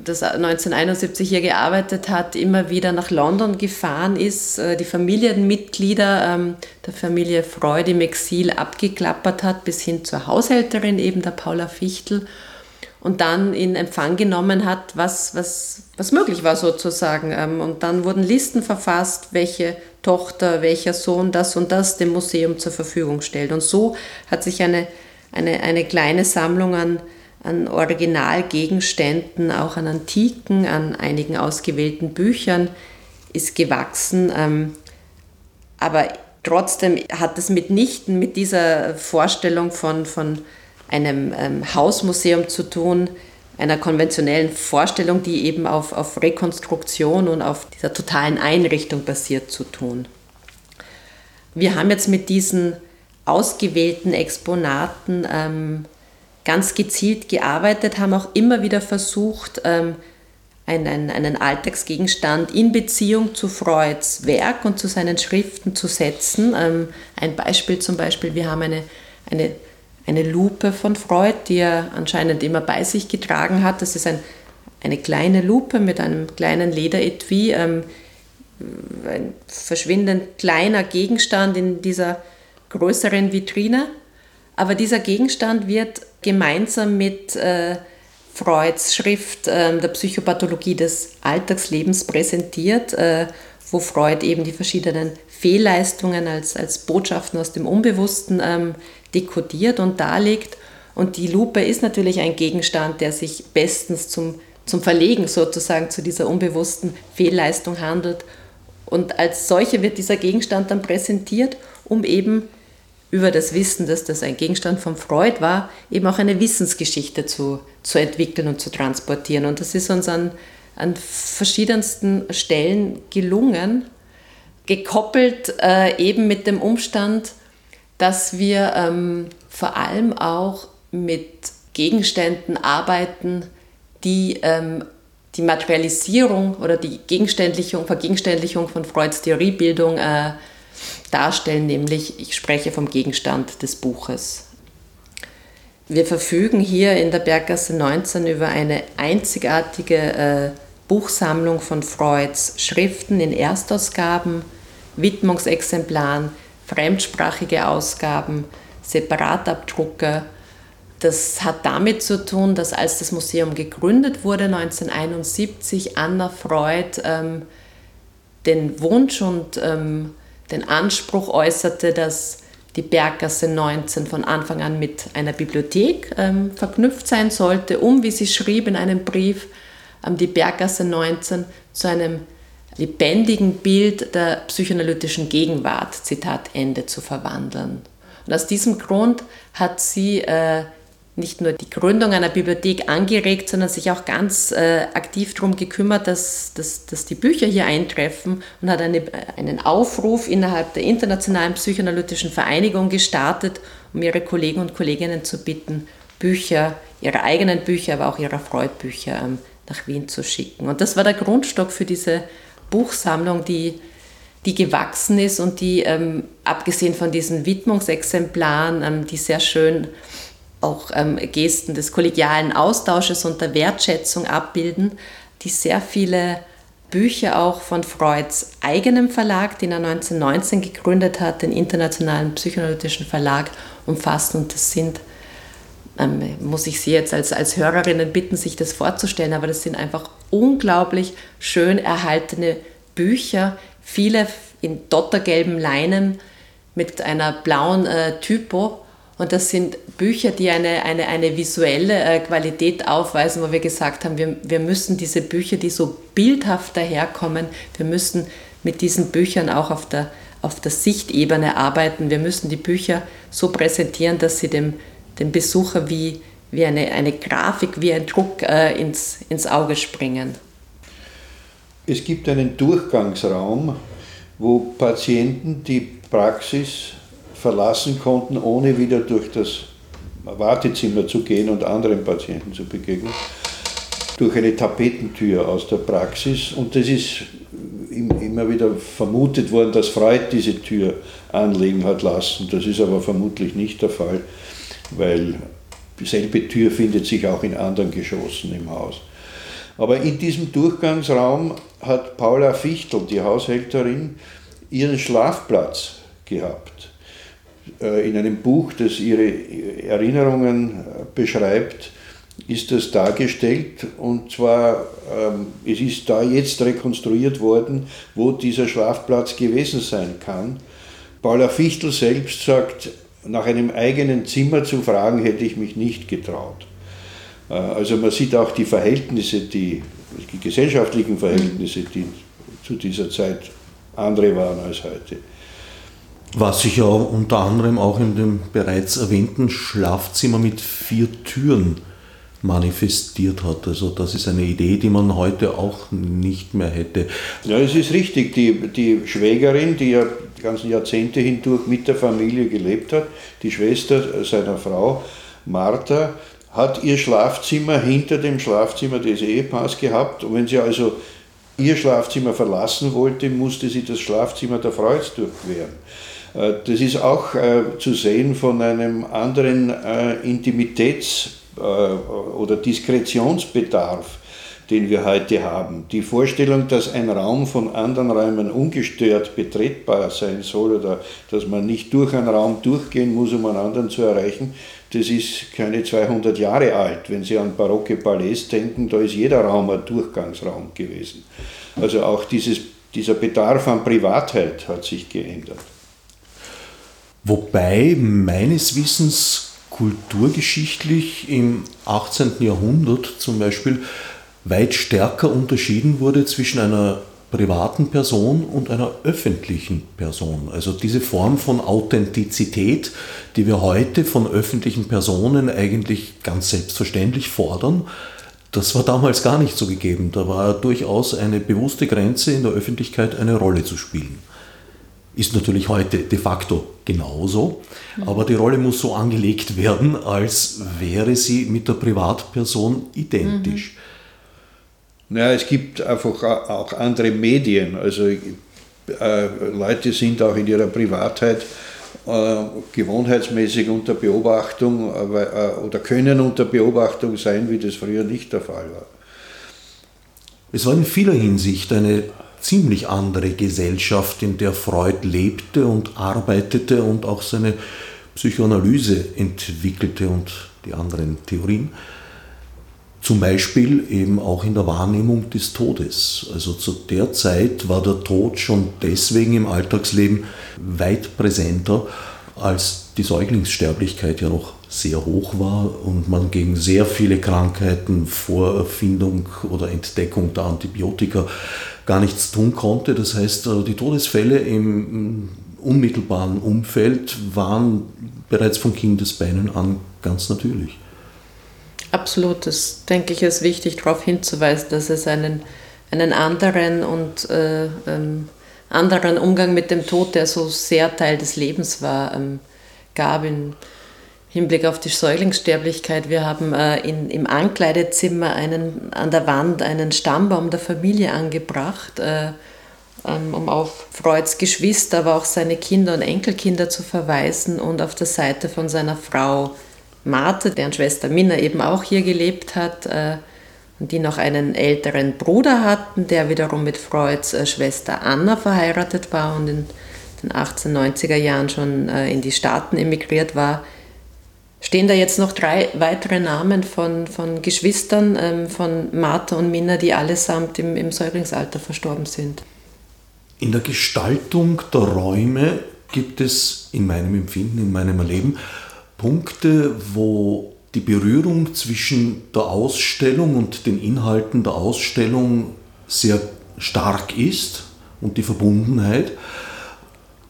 das 1971 hier gearbeitet hat, immer wieder nach London gefahren ist, äh, die Familienmitglieder ähm, der Familie Freud im Exil abgeklappert hat, bis hin zur Haushälterin eben der Paula Fichtel und dann in Empfang genommen hat, was, was, was möglich war sozusagen. Ähm, und dann wurden Listen verfasst, welche Tochter, welcher Sohn das und das dem Museum zur Verfügung stellt. Und so hat sich eine, eine, eine kleine Sammlung an, an Originalgegenständen, auch an Antiken, an einigen ausgewählten Büchern ist gewachsen. Ähm, aber trotzdem hat es mitnichten mit dieser Vorstellung von, von einem ähm, Hausmuseum zu tun, einer konventionellen Vorstellung, die eben auf, auf Rekonstruktion und auf dieser totalen Einrichtung basiert, zu tun. Wir haben jetzt mit diesen ausgewählten Exponaten ähm, ganz gezielt gearbeitet, haben auch immer wieder versucht, ähm, einen, einen Alltagsgegenstand in Beziehung zu Freuds Werk und zu seinen Schriften zu setzen. Ähm, ein Beispiel zum Beispiel, wir haben eine, eine eine Lupe von Freud, die er anscheinend immer bei sich getragen hat. Das ist ein, eine kleine Lupe mit einem kleinen Lederetui, ähm, ein verschwindend kleiner Gegenstand in dieser größeren Vitrine. Aber dieser Gegenstand wird gemeinsam mit äh, Freuds Schrift äh, der Psychopathologie des Alltagslebens präsentiert, äh, wo Freud eben die verschiedenen Fehlleistungen als, als Botschaften aus dem Unbewussten ähm, dekodiert und darlegt. Und die Lupe ist natürlich ein Gegenstand, der sich bestens zum, zum Verlegen sozusagen zu dieser unbewussten Fehlleistung handelt. Und als solche wird dieser Gegenstand dann präsentiert, um eben über das Wissen, dass das ein Gegenstand von Freud war, eben auch eine Wissensgeschichte zu, zu entwickeln und zu transportieren. Und das ist uns an, an verschiedensten Stellen gelungen, gekoppelt äh, eben mit dem Umstand, dass wir ähm, vor allem auch mit Gegenständen arbeiten, die ähm, die Materialisierung oder die Gegenständlichung, Vergegenständlichung von Freuds Theoriebildung äh, darstellen, nämlich ich spreche vom Gegenstand des Buches. Wir verfügen hier in der Berggasse 19 über eine einzigartige äh, Buchsammlung von Freuds Schriften in Erstausgaben, Widmungsexemplaren, fremdsprachige Ausgaben, Separatabdrucke. Das hat damit zu tun, dass als das Museum gegründet wurde 1971, Anna Freud ähm, den Wunsch und ähm, den Anspruch äußerte, dass die Berggasse 19 von Anfang an mit einer Bibliothek ähm, verknüpft sein sollte, um, wie sie schrieb in einem Brief, ähm, die Berggasse 19 zu einem lebendigen Bild der psychoanalytischen Gegenwart, Zitat Ende, zu verwandeln. Und aus diesem Grund hat sie äh, nicht nur die Gründung einer Bibliothek angeregt, sondern sich auch ganz äh, aktiv darum gekümmert, dass, dass, dass die Bücher hier eintreffen und hat eine, einen Aufruf innerhalb der Internationalen Psychoanalytischen Vereinigung gestartet, um ihre Kollegen und Kolleginnen zu bitten, Bücher, ihre eigenen Bücher, aber auch ihre Freud-Bücher ähm, nach Wien zu schicken. Und das war der Grundstock für diese Buchsammlung, die, die gewachsen ist und die, ähm, abgesehen von diesen Widmungsexemplaren, ähm, die sehr schön auch ähm, Gesten des kollegialen Austausches und der Wertschätzung abbilden, die sehr viele Bücher auch von Freuds eigenem Verlag, den er 1919 gegründet hat, den Internationalen Psychoanalytischen Verlag, umfassen. Und das sind, ähm, muss ich Sie jetzt als, als Hörerinnen bitten, sich das vorzustellen, aber das sind einfach unglaublich schön erhaltene Bücher, viele in dottergelben Leinen mit einer blauen äh, Typo und das sind Bücher, die eine, eine, eine visuelle äh, Qualität aufweisen, wo wir gesagt haben, wir, wir müssen diese Bücher, die so bildhaft daherkommen, wir müssen mit diesen Büchern auch auf der, auf der Sichtebene arbeiten. Wir müssen die Bücher so präsentieren, dass sie dem, dem Besucher wie, wie eine, eine Grafik, wie ein Druck äh, ins, ins Auge springen. Es gibt einen Durchgangsraum, wo Patienten die Praxis verlassen konnten, ohne wieder durch das Wartezimmer zu gehen und anderen Patienten zu begegnen, durch eine Tapetentür aus der Praxis. Und das ist immer wieder vermutet worden, dass Freud diese Tür anlegen hat lassen. Das ist aber vermutlich nicht der Fall, weil dieselbe Tür findet sich auch in anderen Geschossen im Haus. Aber in diesem Durchgangsraum hat Paula Fichtel, die Haushälterin, ihren Schlafplatz gehabt. Äh, in einem Buch, das ihre Erinnerungen äh, beschreibt, ist das dargestellt und zwar, ähm, es ist da jetzt rekonstruiert worden, wo dieser Schlafplatz gewesen sein kann. Paula Fichtel selbst sagt, nach einem eigenen Zimmer zu fragen, hätte ich mich nicht getraut. Äh, also man sieht auch die Verhältnisse, die, die gesellschaftlichen Verhältnisse, die zu dieser Zeit andere waren als heute. Was sich ja unter anderem auch in dem bereits erwähnten Schlafzimmer mit vier Türen manifestiert hat. Also das ist eine Idee, die man heute auch nicht mehr hätte. Ja, es ist richtig. Die, die Schwägerin, die ja die ganzen Jahrzehnte hindurch mit der Familie gelebt hat, die Schwester seiner Frau, Martha, hat ihr Schlafzimmer hinter dem Schlafzimmer des Ehepaars gehabt. Und wenn sie also ihr Schlafzimmer verlassen wollte, musste sie das Schlafzimmer der Freuds durchqueren. Äh, das ist auch äh, zu sehen von einem anderen äh, Intimitäts- oder Diskretionsbedarf, den wir heute haben. Die Vorstellung, dass ein Raum von anderen Räumen ungestört betretbar sein soll oder dass man nicht durch einen Raum durchgehen muss, um einen anderen zu erreichen, das ist keine 200 Jahre alt. Wenn Sie an barocke Palais denken, da ist jeder Raum ein Durchgangsraum gewesen. Also auch dieses, dieser Bedarf an Privatheit hat sich geändert. Wobei meines Wissens kulturgeschichtlich im 18. Jahrhundert zum Beispiel weit stärker unterschieden wurde zwischen einer privaten Person und einer öffentlichen Person. Also diese Form von Authentizität, die wir heute von öffentlichen Personen eigentlich ganz selbstverständlich fordern, das war damals gar nicht so gegeben. Da war durchaus eine bewusste Grenze in der Öffentlichkeit eine Rolle zu spielen. Ist natürlich heute de facto genauso, mhm. aber die Rolle muss so angelegt werden, als wäre sie mit der Privatperson identisch. Naja, es gibt einfach auch andere Medien. Also äh, Leute sind auch in ihrer Privatheit äh, gewohnheitsmäßig unter Beobachtung äh, oder können unter Beobachtung sein, wie das früher nicht der Fall war. Es war in vieler Hinsicht eine ziemlich andere Gesellschaft, in der Freud lebte und arbeitete und auch seine Psychoanalyse entwickelte und die anderen Theorien. Zum Beispiel eben auch in der Wahrnehmung des Todes. Also zu der Zeit war der Tod schon deswegen im Alltagsleben weit präsenter, als die Säuglingssterblichkeit ja noch sehr hoch war und man gegen sehr viele Krankheiten vor Erfindung oder Entdeckung der Antibiotika gar nichts tun konnte. Das heißt, äh, die Todesfälle im unmittelbaren Umfeld waren bereits von Kindesbeinen an ganz natürlich. Absolut, das denke ich ist wichtig darauf hinzuweisen, dass es einen, einen anderen und äh, ähm, anderen Umgang mit dem Tod, der so sehr Teil des Lebens war, ähm, gab im Hinblick auf die Säuglingssterblichkeit. Wir haben äh, in, im Ankleidezimmer einen, an der Wand einen Stammbaum der Familie angebracht, äh, ähm, um auf Freuds Geschwister, aber auch seine Kinder und Enkelkinder zu verweisen und auf der Seite von seiner Frau Marthe, deren Schwester Minna eben auch hier gelebt hat äh, und die noch einen älteren Bruder hatten, der wiederum mit Freuds äh, Schwester Anna verheiratet war und in den 1890er Jahren schon äh, in die Staaten emigriert war. Stehen da jetzt noch drei weitere Namen von, von Geschwistern ähm, von Martha und Minna, die allesamt im, im Säuglingsalter verstorben sind? In der Gestaltung der Räume gibt es in meinem Empfinden, in meinem Erleben Punkte, wo die Berührung zwischen der Ausstellung und den Inhalten der Ausstellung sehr stark ist und die Verbundenheit.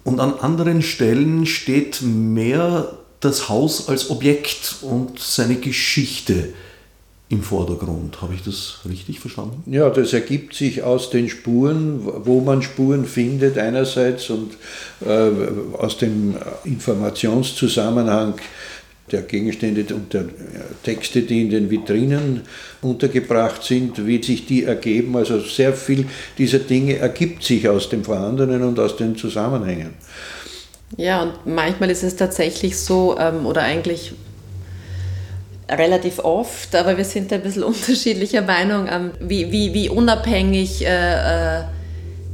Und an anderen Stellen steht mehr das Haus als Objekt und seine Geschichte im Vordergrund. Habe ich das richtig verstanden? Ja, das ergibt sich aus den Spuren, wo man Spuren findet einerseits und äh, aus dem Informationszusammenhang der Gegenstände und der Texte, die in den Vitrinen untergebracht sind, wie sich die ergeben. Also sehr viel dieser Dinge ergibt sich aus dem Vorhandenen und aus den Zusammenhängen. Ja, und manchmal ist es tatsächlich so, ähm, oder eigentlich relativ oft, aber wir sind ein bisschen unterschiedlicher Meinung, ähm, wie, wie, wie unabhängig äh, äh,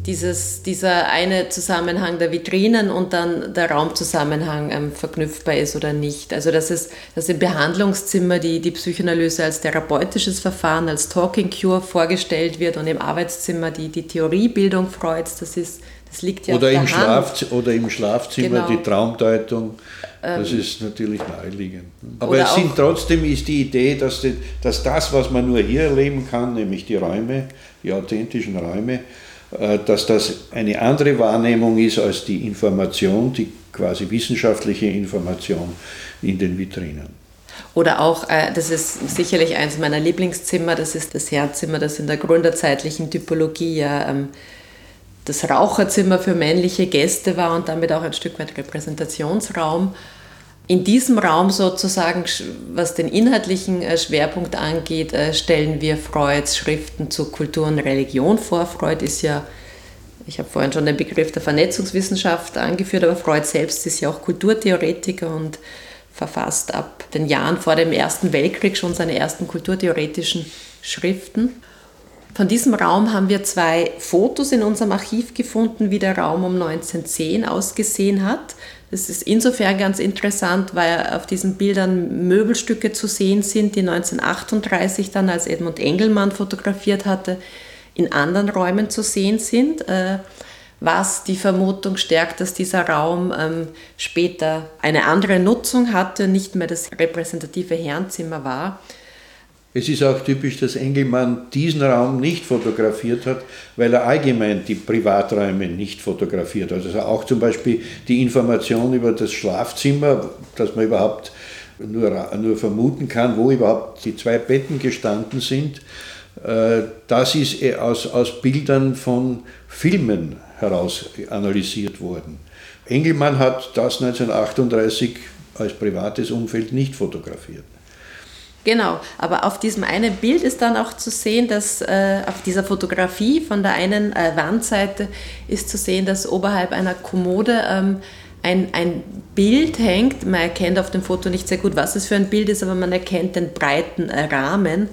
dieses, dieser eine Zusammenhang der Vitrinen und dann der Raumzusammenhang ähm, verknüpfbar ist oder nicht. Also dass, es, dass im Behandlungszimmer die, die Psychoanalyse als therapeutisches Verfahren, als Talking Cure vorgestellt wird und im Arbeitszimmer die, die Theoriebildung Freuds, das, ist, das liegt ja oder im. Schlaf, oder im Schlafzimmer genau. die Traumdeutung. Das ähm, ist natürlich naheliegend. Aber es sind trotzdem ist die Idee, dass, die, dass das, was man nur hier erleben kann, nämlich die Räume, die authentischen Räume, äh, dass das eine andere Wahrnehmung ist als die Information, die quasi wissenschaftliche Information in den Vitrinen. Oder auch, äh, das ist sicherlich eines meiner Lieblingszimmer, das ist das Herzzimmer, das in der gründerzeitlichen Typologie ja ähm, das Raucherzimmer für männliche Gäste war und damit auch ein Stück weit Repräsentationsraum. In diesem Raum sozusagen, was den inhaltlichen äh, Schwerpunkt angeht, äh, stellen wir Freuds Schriften zu Kultur und Religion vor. Freud ist ja, ich habe vorhin schon den Begriff der Vernetzungswissenschaft angeführt, aber Freud selbst ist ja auch Kulturtheoretiker und verfasst ab den Jahren vor dem Ersten Weltkrieg schon seine ersten kulturtheoretischen Schriften. Von diesem Raum haben wir zwei Fotos in unserem Archiv gefunden, wie der Raum um 1910 ausgesehen hat. Das ist insofern ganz interessant, weil auf diesen Bildern Möbelstücke zu sehen sind, die 1938 dann, als Edmund Engelmann fotografiert hatte, in anderen Räumen zu sehen sind, äh, was die Vermutung stärkt, dass dieser Raum ähm, später eine andere Nutzung hatte, nicht mehr das repräsentative Herrenzimmer war. Es ist auch typisch, dass Engelmann diesen Raum nicht fotografiert hat, weil er allgemein die Privaträume nicht fotografiert hat. Also auch zum Beispiel die Information über das Schlafzimmer, dass man überhaupt nur, nur vermuten kann, wo überhaupt die zwei Betten gestanden sind, äh, das ist aus, aus Bildern von Filmen heraus analysiert worden. Engelmann hat das 1938 als privates Umfeld nicht fotografiert. Genau, aber auf diesem einen Bild ist dann auch zu sehen, dass äh, auf dieser Fotografie von der einen äh, Wandseite ist zu sehen, dass oberhalb einer Kommode ähm, ein, ein Bild hängt. Man erkennt auf dem Foto nicht sehr gut, was es für ein Bild ist, aber man erkennt den breiten äh, Rahmen.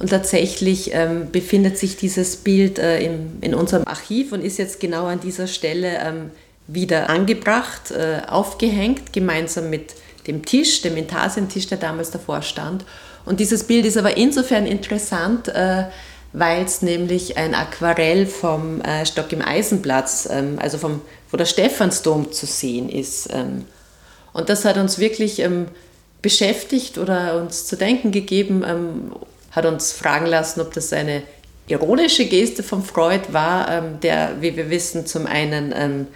Und tatsächlich ähm, befindet sich dieses Bild äh, im, in unserem Archiv und ist jetzt genau an dieser Stelle ähm, wieder angebracht, äh, aufgehängt, gemeinsam mit dem Tisch, dem Intarsientisch, der damals davor stand. Und dieses Bild ist aber insofern interessant, äh, weil es nämlich ein Aquarell vom äh, Stock im Eisenplatz, ähm, also vom, wo der Stephansdom zu sehen ist. Ähm. Und das hat uns wirklich ähm, beschäftigt oder uns zu denken gegeben, hat uns fragen lassen, ob das eine ironische Geste von Freud war, der, wie wir wissen, zum einen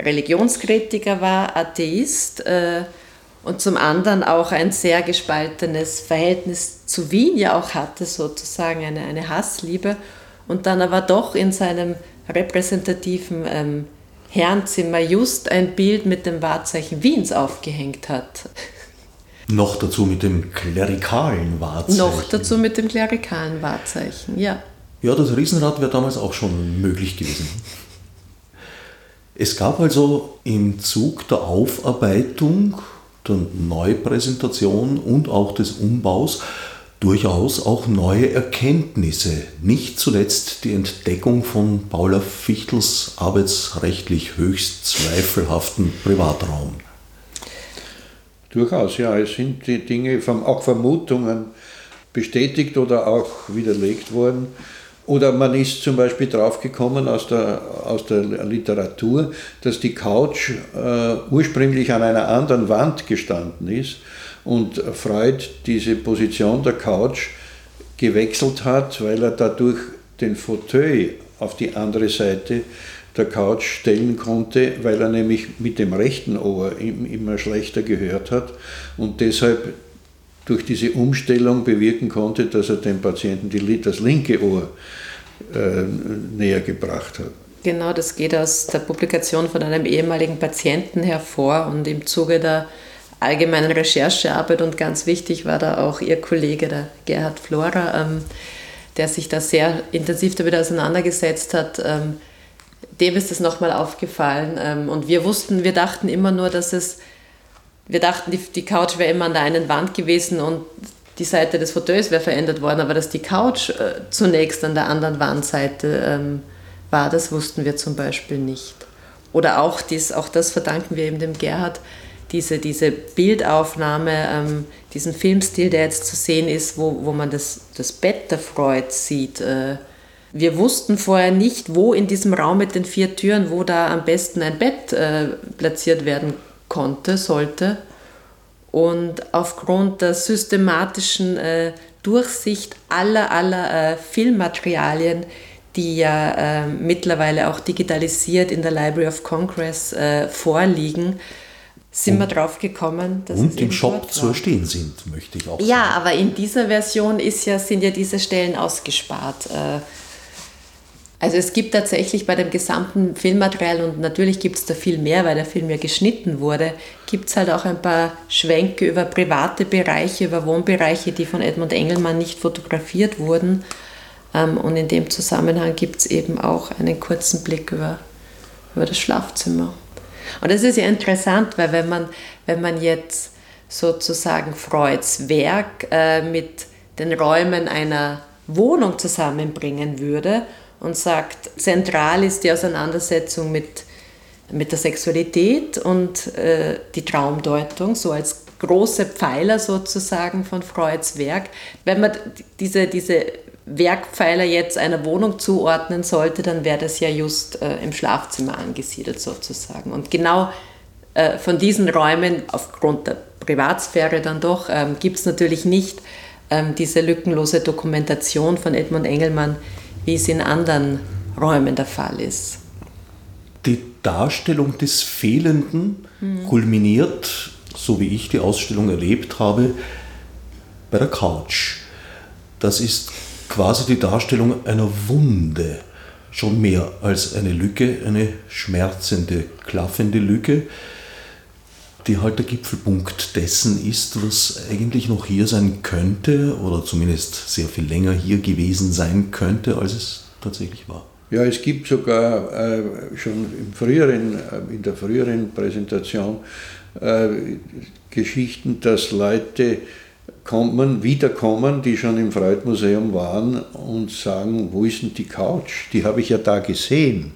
Religionskritiker war, Atheist, äh, und zum anderen auch ein sehr gespaltenes Verhältnis zu Wien ja auch hatte, sozusagen eine, eine Hassliebe und dann aber doch in seinem repräsentativen ähm, Herrenzimmer just ein Bild mit dem Wahrzeichen Wiens aufgehängt hat. Noch dazu mit dem klerikalen Wahrzeichen. Noch dazu mit dem klerikalen Wahrzeichen, ja. Ja, das Riesenrad wäre damals auch schon möglich gewesen. Es gab also im Zug der Aufarbeitung der Neupräsentation und auch des Umbaus durchaus auch neue Erkenntnisse, nicht zuletzt die Entdeckung von Paula Fichtels arbeitsrechtlich höchst zweifelhaften Privatraum. Durchaus, ja, es sind die Dinge, auch Vermutungen bestätigt oder auch widerlegt worden. Oder man ist zum Beispiel draufgekommen aus der, aus der Literatur, dass die Couch äh, ursprünglich an einer anderen Wand gestanden ist und Freud diese Position der Couch gewechselt hat, weil er dadurch den Fauteuil auf die andere Seite der Couch stellen konnte, weil er nämlich mit dem rechten Ohr immer schlechter gehört hat und deshalb durch diese Umstellung bewirken konnte, dass er dem Patienten die, das linke Ohr äh, näher gebracht hat. Genau, das geht aus der Publikation von einem ehemaligen Patienten hervor und im Zuge der allgemeinen Recherchearbeit und ganz wichtig war da auch Ihr Kollege, der Gerhard Flora, ähm, der sich da sehr intensiv damit auseinandergesetzt hat. Ähm, dem ist das nochmal aufgefallen ähm, und wir wussten, wir dachten immer nur, dass es wir dachten, die, die Couch wäre immer an der einen Wand gewesen und die Seite des Fauteuils wäre verändert worden, aber dass die Couch äh, zunächst an der anderen Wandseite ähm, war, das wussten wir zum Beispiel nicht. Oder auch, dies, auch das verdanken wir eben dem Gerhard, diese, diese Bildaufnahme, ähm, diesen Filmstil, der jetzt zu sehen ist, wo, wo man das, das Bett der Freud sieht. Äh, wir wussten vorher nicht, wo in diesem Raum mit den vier Türen, wo da am besten ein Bett äh, platziert werden konnte, sollte. Und aufgrund der systematischen äh, Durchsicht aller, aller äh, Filmmaterialien, die ja äh, mittlerweile auch digitalisiert in der Library of Congress äh, vorliegen, sind und, wir drauf gekommen, dass und im Shop zu erstehen sind, möchte ich auch ja, sagen. Ja, aber in dieser Version ist ja, sind ja diese Stellen ausgespart. Also es gibt tatsächlich bei dem gesamten Filmmaterial und natürlich gibt es da viel mehr, weil der Film ja geschnitten wurde, gibt es halt auch ein paar Schwenke über private Bereiche, über Wohnbereiche, die von Edmund Engelmann nicht fotografiert wurden. Ähm, und in dem Zusammenhang gibt es eben auch einen kurzen Blick über, über das Schlafzimmer. Und das ist ja interessant, weil wenn man, wenn man jetzt sozusagen Freuds Werk äh, mit den Räumen einer Wohnung zusammenbringen würde und sagt, zentral ist die Auseinandersetzung mit, mit der Sexualität und äh, die Traumdeutung, so als große Pfeiler sozusagen von Freuds Werk. Wenn man diese, diese Werkpfeiler jetzt einer Wohnung zuordnen sollte, dann wäre das ja just äh, im Schlafzimmer angesiedelt sozusagen. Und genau äh, von diesen Räumen, aufgrund der Privatsphäre dann doch, ähm, gibt es natürlich nicht ähm, diese lückenlose Dokumentation von Edmund Engelmann, wie es in anderen Räumen der Fall ist. Die Darstellung des Fehlenden mhm. kulminiert, so wie ich die Ausstellung erlebt habe, bei der Couch. Das ist quasi die Darstellung einer Wunde, schon mehr als eine Lücke, eine schmerzende, klaffende Lücke. Die halt der Gipfelpunkt dessen ist, was eigentlich noch hier sein könnte oder zumindest sehr viel länger hier gewesen sein könnte, als es tatsächlich war. Ja, es gibt sogar äh, schon im früheren, äh, in der früheren Präsentation äh, Geschichten, dass Leute kommen, wiederkommen, die schon im Freud-Museum waren und sagen, wo ist denn die Couch? Die habe ich ja da gesehen.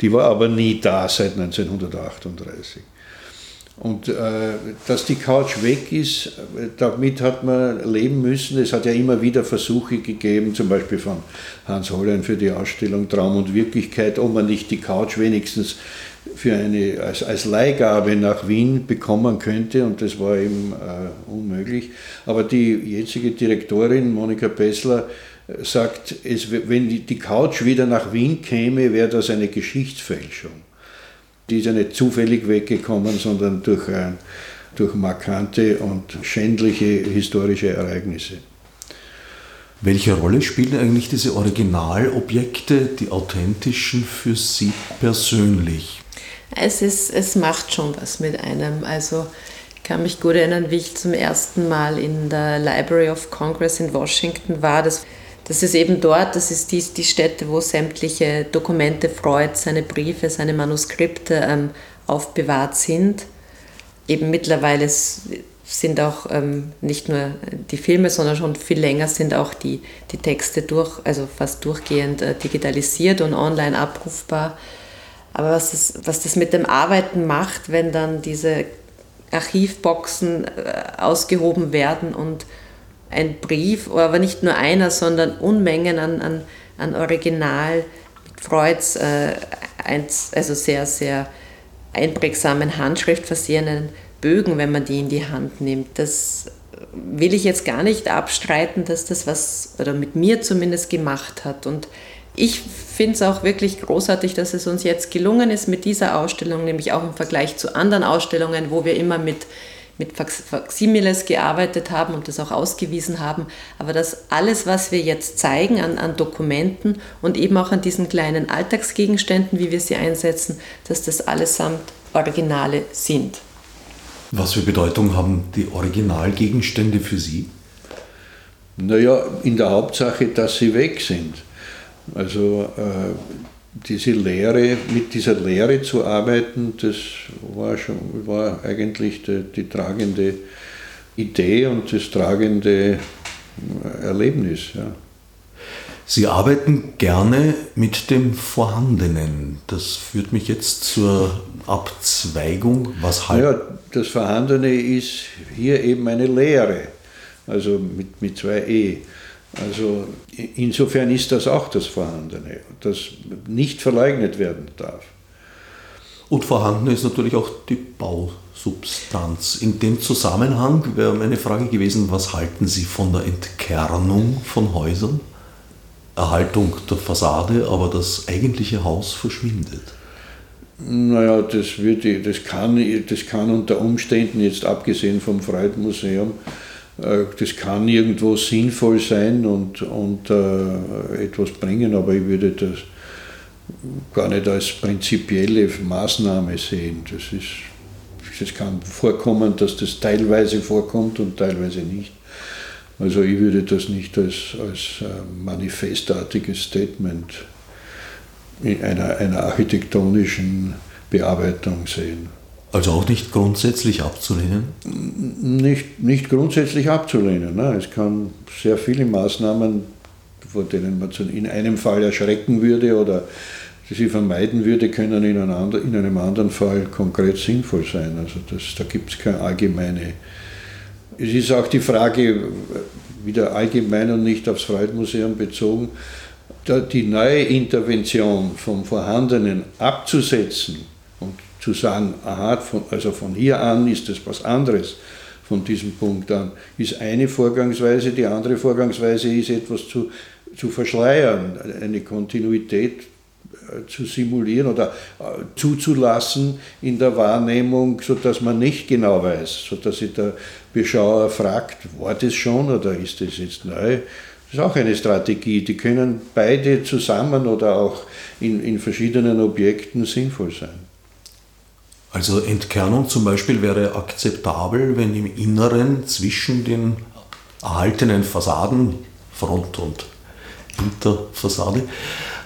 Die war aber nie da seit 1938. Und äh, dass die Couch weg ist, damit hat man leben müssen. Es hat ja immer wieder Versuche gegeben, zum Beispiel von Hans Hollein für die Ausstellung Traum und Wirklichkeit, ob man nicht die Couch wenigstens für eine, als, als Leihgabe nach Wien bekommen könnte und das war eben äh, unmöglich. Aber die jetzige Direktorin Monika Pessler sagt, es, wenn die Couch wieder nach Wien käme, wäre das eine Geschichtsfälschung. Die ist ja nicht zufällig weggekommen, sondern durch, äh, durch markante und schändliche historische Ereignisse. Welche Rolle spielen eigentlich diese Originalobjekte, die authentischen, für Sie persönlich? Es, ist, es macht schon was mit einem. Also ich kann mich gut erinnern, wie ich zum ersten Mal in der Library of Congress in Washington war. Das das ist eben dort, das ist die, die Stätte, wo sämtliche Dokumente Freud, seine Briefe, seine Manuskripte ähm, aufbewahrt sind. Eben mittlerweile sind auch ähm, nicht nur die Filme, sondern schon viel länger sind auch die, die Texte durch, also fast durchgehend äh, digitalisiert und online abrufbar. Aber was das, was das mit dem Arbeiten macht, wenn dann diese Archivboxen äh, ausgehoben werden und ein Brief, aber nicht nur einer, sondern Unmengen an, an, an Original Freuds äh, also sehr, sehr einprägsamen Handschrift versehenen Bögen, wenn man die in die Hand nimmt. Das will ich jetzt gar nicht abstreiten, dass das was, oder mit mir zumindest gemacht hat. Und ich finde es auch wirklich großartig, dass es uns jetzt gelungen ist mit dieser Ausstellung, nämlich auch im Vergleich zu anderen Ausstellungen, wo wir immer mit mit Faximiles gearbeitet haben und das auch ausgewiesen haben. Aber dass alles, was wir jetzt zeigen an, an Dokumenten und eben auch an diesen kleinen Alltagsgegenständen, wie wir sie einsetzen, dass das allesamt Originale sind. Was für Bedeutung haben die Originalgegenstände für Sie? Naja, in der Hauptsache, dass sie weg sind. Also äh, diese Lehre, mit dieser Lehre zu arbeiten, das war, schon, war eigentlich die, die tragende Idee und das tragende Erlebnis. Ja. Sie arbeiten gerne mit dem Vorhandenen. Das führt mich jetzt zur Abzweigung. Was halt ja, das Vorhandene ist hier eben eine Lehre, also mit, mit zwei E. Also insofern ist das auch das Vorhandene, das nicht verleugnet werden darf. Und vorhanden ist natürlich auch die Bausubstanz. In dem Zusammenhang wäre meine Frage gewesen, was halten Sie von der Entkernung von Häusern? Erhaltung der Fassade, aber das eigentliche Haus verschwindet. Naja, das, wird, das, kann, das kann unter Umständen, jetzt abgesehen vom Freud-Museum, das kann irgendwo sinnvoll sein und, und äh, etwas bringen, aber ich würde das gar nicht als prinzipielle Maßnahme sehen. Das, ist, das kann vorkommen, dass das teilweise vorkommt und teilweise nicht. Also ich würde das nicht als, als äh, manifestartiges Statement in einer, einer architektonischen Bearbeitung sehen. Also auch nicht grundsätzlich abzulehnen? Nicht, nicht grundsätzlich abzulehnen. Ne? Es kann sehr viele Maßnahmen, vor denen man in einem Fall erschrecken würde oder sie vermeiden würde, können in, in einem anderen Fall konkret sinnvoll sein. Also das, da gibt es keine allgemeine. Es ist auch die Frage, wieder allgemein und nicht aufs Freud-Museum bezogen, die neue Intervention vom Vorhandenen abzusetzen zu sagen, aha, von, also von hier an ist es was anderes, von diesem Punkt an, ist eine Vorgangsweise, die andere Vorgangsweise ist etwas zu, zu verschleiern, eine Kontinuität äh, zu simulieren oder äh, zuzulassen in der Wahrnehmung, sodass man nicht genau weiß, sodass sich der Beschauer fragt, war das schon oder ist das jetzt neu? Das ist auch eine Strategie, die können beide zusammen oder auch in, in verschiedenen Objekten sinnvoll sein. Also Entkernung zum Beispiel wäre akzeptabel, wenn im Inneren zwischen den erhaltenen Fassaden, Front und Hinterfassade,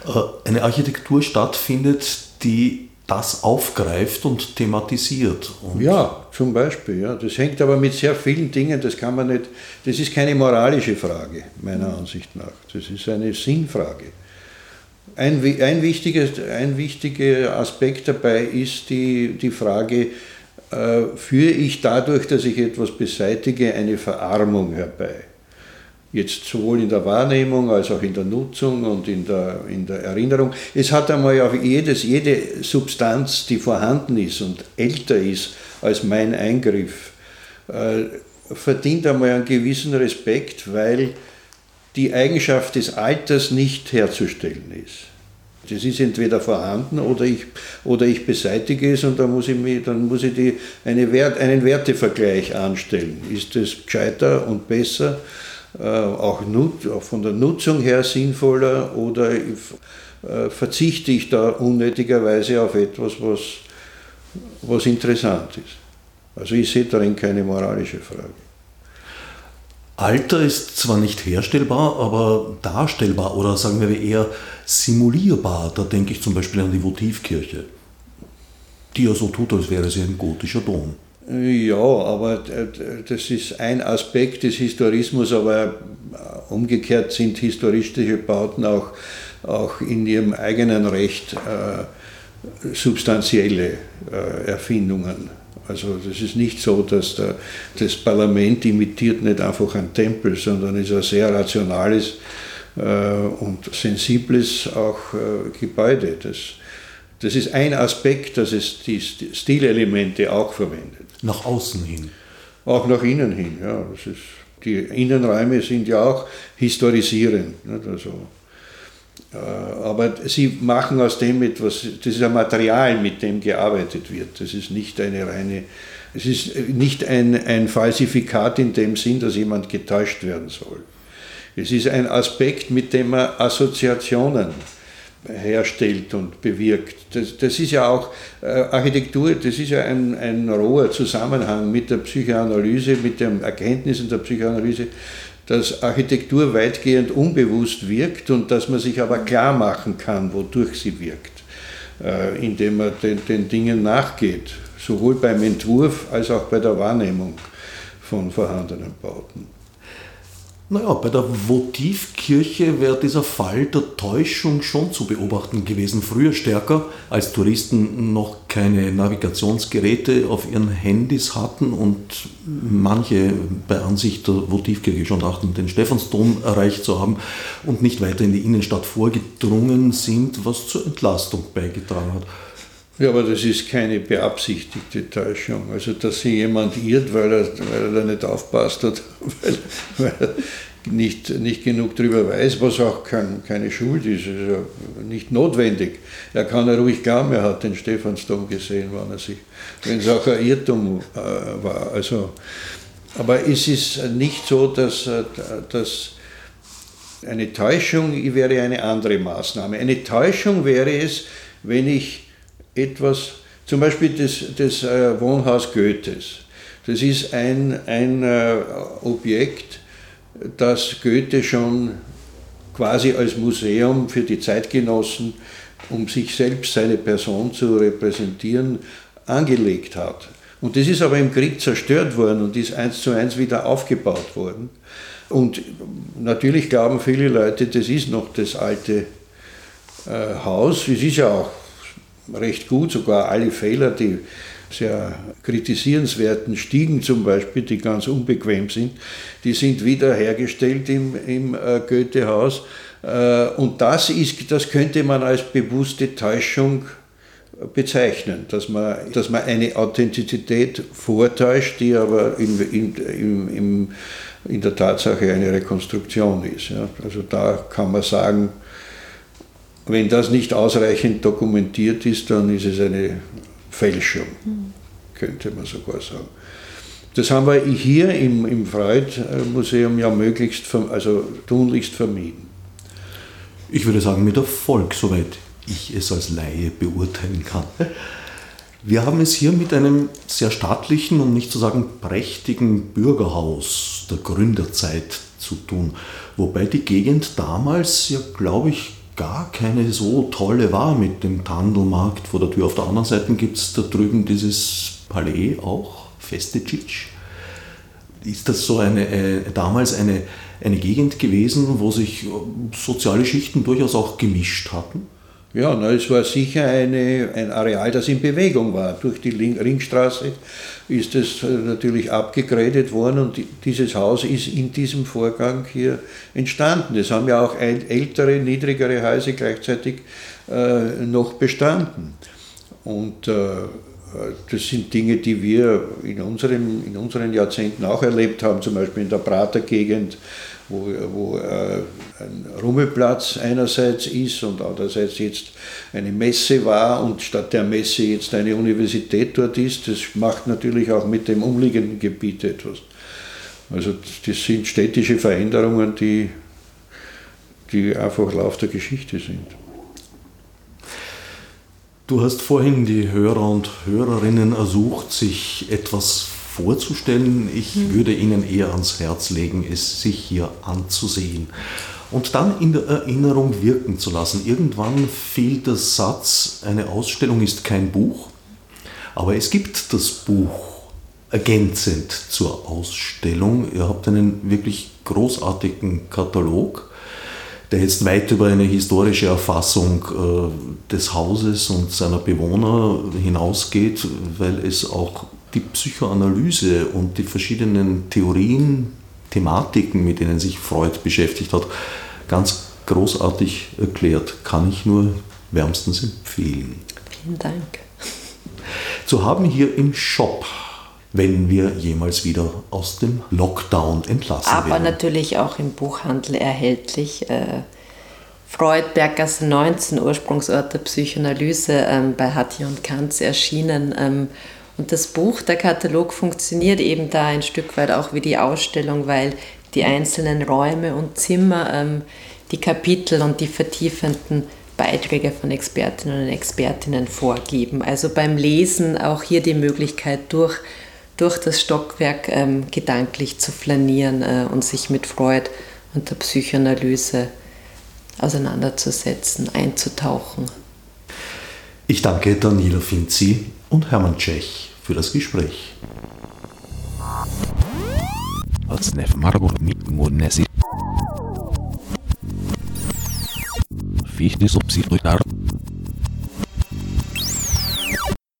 äh, eine Architektur stattfindet, die das aufgreift und thematisiert. Und ja, zum Beispiel. Ja. Das hängt aber mit sehr vielen Dingen, das kann man nicht, das ist keine moralische Frage, meiner Ansicht nach. Das ist eine Sinnfrage. Ein, ein, wichtiges, ein wichtiger Aspekt dabei ist die, die Frage, äh, führe ich dadurch, dass ich etwas beseitige, eine Verarmung herbei? Jetzt sowohl in der Wahrnehmung als auch in der Nutzung und in der, in der Erinnerung. Es hat einmal auf jedes, jede Substanz, die vorhanden ist und älter ist als mein Eingriff, äh, verdient einmal einen gewissen Respekt, weil die Eigenschaft des Alters nicht herzustellen ist. Das ist entweder vorhanden oder ich, oder ich beseitige es und dann muss ich, mich, dann muss ich die, eine Wert, einen Wertevergleich anstellen. Ist es gescheiter und besser, äh, auch, nut, auch, von der Nutzung her sinnvoller oder äh, verzichte ich da unnötigerweise auf etwas, was, was interessant ist? Also ich sehe darin keine moralische Frage. Alter ist zwar nicht herstellbar, aber darstellbar oder sagen wir eher simulierbar. Da denke ich zum Beispiel an die Votivkirche, die ja so tut, als wäre sie ein gotischer Dom. Ja, aber das ist ein Aspekt des Historismus, aber umgekehrt sind historistische Bauten auch, auch in ihrem eigenen Recht äh, substanzielle äh, Erfindungen. Also das ist nicht so, dass der, das Parlament imitiert nicht einfach einen Tempel, sondern ist ein sehr rationales äh, und sensibles auch äh, Gebäude. Das, das ist ein Aspekt, dass es die Stilelemente auch verwendet. Nach außen hin. Auch nach innen hin, ja. Das ist, die Innenräume sind ja auch historisierend. Nicht? Also, aber sie machen aus dem etwas, das ist ein Material, mit dem gearbeitet wird. Das ist nicht eine reine, es ist nicht ein, ein Falsifikat in dem Sinn, dass jemand getäuscht werden soll. Es ist ein Aspekt, mit dem man Assoziationen herstellt und bewirkt. Das, das ist ja auch äh, Architektur, das ist ja ein, ein roher Zusammenhang mit der Psychoanalyse, mit den Erkenntnissen der Psychoanalyse dass Architektur weitgehend unbewusst wirkt und dass man sich aber klar machen kann, wodurch sie wirkt, äh, indem man den, den Dingen nachgeht, sowohl beim Entwurf als auch bei der Wahrnehmung von vorhandenen Bauten. Naja, bei der Votivkirche wäre dieser Fall der Täuschung schon zu beobachten gewesen. Früher stärker, als Touristen noch keine Navigationsgeräte auf ihren Handys hatten und manche bei Ansicht der Votivkirche schon dachten, den Stephansdom erreicht zu haben und nicht weiter in die Innenstadt vorgedrungen sind, was zur Entlastung beigetragen hat. Ja, aber das ist keine beabsichtigte Täuschung. Also, dass sich jemand irrt, weil er, weil er da nicht aufpasst hat, weil, weil er nicht, nicht genug darüber weiß, was auch kein, keine Schuld ist, ist ja nicht notwendig. Er kann ja ruhig glauben, er hat den Stephansdom gesehen, wenn, er sich, wenn es auch ein Irrtum äh, war. Also, aber es ist nicht so, dass, äh, dass eine Täuschung wäre eine andere Maßnahme. Eine Täuschung wäre es, wenn ich etwas, zum Beispiel das, das äh, Wohnhaus Goethes. Das ist ein, ein äh, Objekt, das Goethe schon quasi als Museum für die Zeitgenossen, um sich selbst, seine Person zu repräsentieren, angelegt hat. Und das ist aber im Krieg zerstört worden und ist eins zu eins wieder aufgebaut worden. Und natürlich glauben viele Leute, das ist noch das alte äh, Haus. Es ist ja auch recht gut, sogar alle Fehler, die sehr kritisierenswerten Stiegen zum Beispiel, die ganz unbequem sind, die sind wiederhergestellt im, im äh, Goethehaus. Äh, und das, ist, das könnte man als bewusste Täuschung bezeichnen, dass man, dass man eine Authentizität vortäuscht, die aber in, in, in, in, der Tatsache eine Rekonstruktion ist. Also da kann man sagen, wenn das nicht ausreichend dokumentiert ist, dann ist es eine Fälschung, könnte man sogar sagen. Das haben wir hier im, im Freud-Museum ja möglichst, also tunlichst vermieden. Ich würde sagen, mit Erfolg, soweit ich es als Laie beurteilen kann. Wir haben es hier mit einem sehr staatlichen, um nicht zu sagen prächtigen Bürgerhaus der Gründerzeit zu tun, wobei die Gegend damals ja, glaube ich, gar keine so tolle war mit dem Tandelmarkt vor der Tür. Auf der anderen Seite gibt es da drüben dieses Palais auch, Festecic. Ist das so eine, äh, damals eine, eine Gegend gewesen, wo sich soziale Schichten durchaus auch gemischt hatten? Ja, na, es war sicher eine, ein Areal, das in Bewegung war. Durch die Ringstraße ist es äh, natürlich abgegradet worden und dieses Haus ist in diesem Vorgang hier entstanden. Es haben ja auch ältere, niedrigere Häuser gleichzeitig äh, noch bestanden. Und äh, das sind Dinge, die wir in, unserem, in unseren Jahrzehnten auch erlebt haben, zum Beispiel in der Prater Gegend wo, wo äh, Rummelplatz einerseits ist und andererseits jetzt eine Messe war und statt der Messe jetzt eine Universität dort ist. Das macht natürlich auch mit dem umliegenden Gebiet etwas. Also das sind städtische Veränderungen, die, die einfach Lauf der Geschichte sind. Du hast vorhin die Hörer und Hörerinnen ersucht, sich etwas vorzustellen. Ich mhm. würde Ihnen eher ans Herz legen, es sich hier anzusehen und dann in der Erinnerung wirken zu lassen. Irgendwann fiel der Satz, eine Ausstellung ist kein Buch, aber es gibt das Buch ergänzend zur Ausstellung. Ihr habt einen wirklich großartigen Katalog, der jetzt weit über eine historische Erfassung äh, des Hauses und seiner Bewohner hinausgeht, weil es auch die Psychoanalyse und die verschiedenen Theorien, Thematiken, mit denen sich Freud beschäftigt hat, ganz großartig erklärt. Kann ich nur wärmstens empfehlen. Vielen Dank. Zu haben hier im Shop, wenn wir jemals wieder aus dem Lockdown entlassen Aber werden. Aber natürlich auch im Buchhandel erhältlich. Äh, Freud, Berggasse 19, Ursprungsort der Psychoanalyse, ähm, bei Hattie und Kanz erschienen. Ähm, und das Buch, der Katalog funktioniert eben da ein Stück weit auch wie die Ausstellung, weil die einzelnen Räume und Zimmer ähm, die Kapitel und die vertiefenden Beiträge von Expertinnen und Expertinnen vorgeben. Also beim Lesen auch hier die Möglichkeit, durch, durch das Stockwerk ähm, gedanklich zu flanieren äh, und sich mit Freud und der Psychoanalyse auseinanderzusetzen, einzutauchen. Ich danke Daniela Finzi und Hermann Tschech für das Gespräch. Fichte subsidiar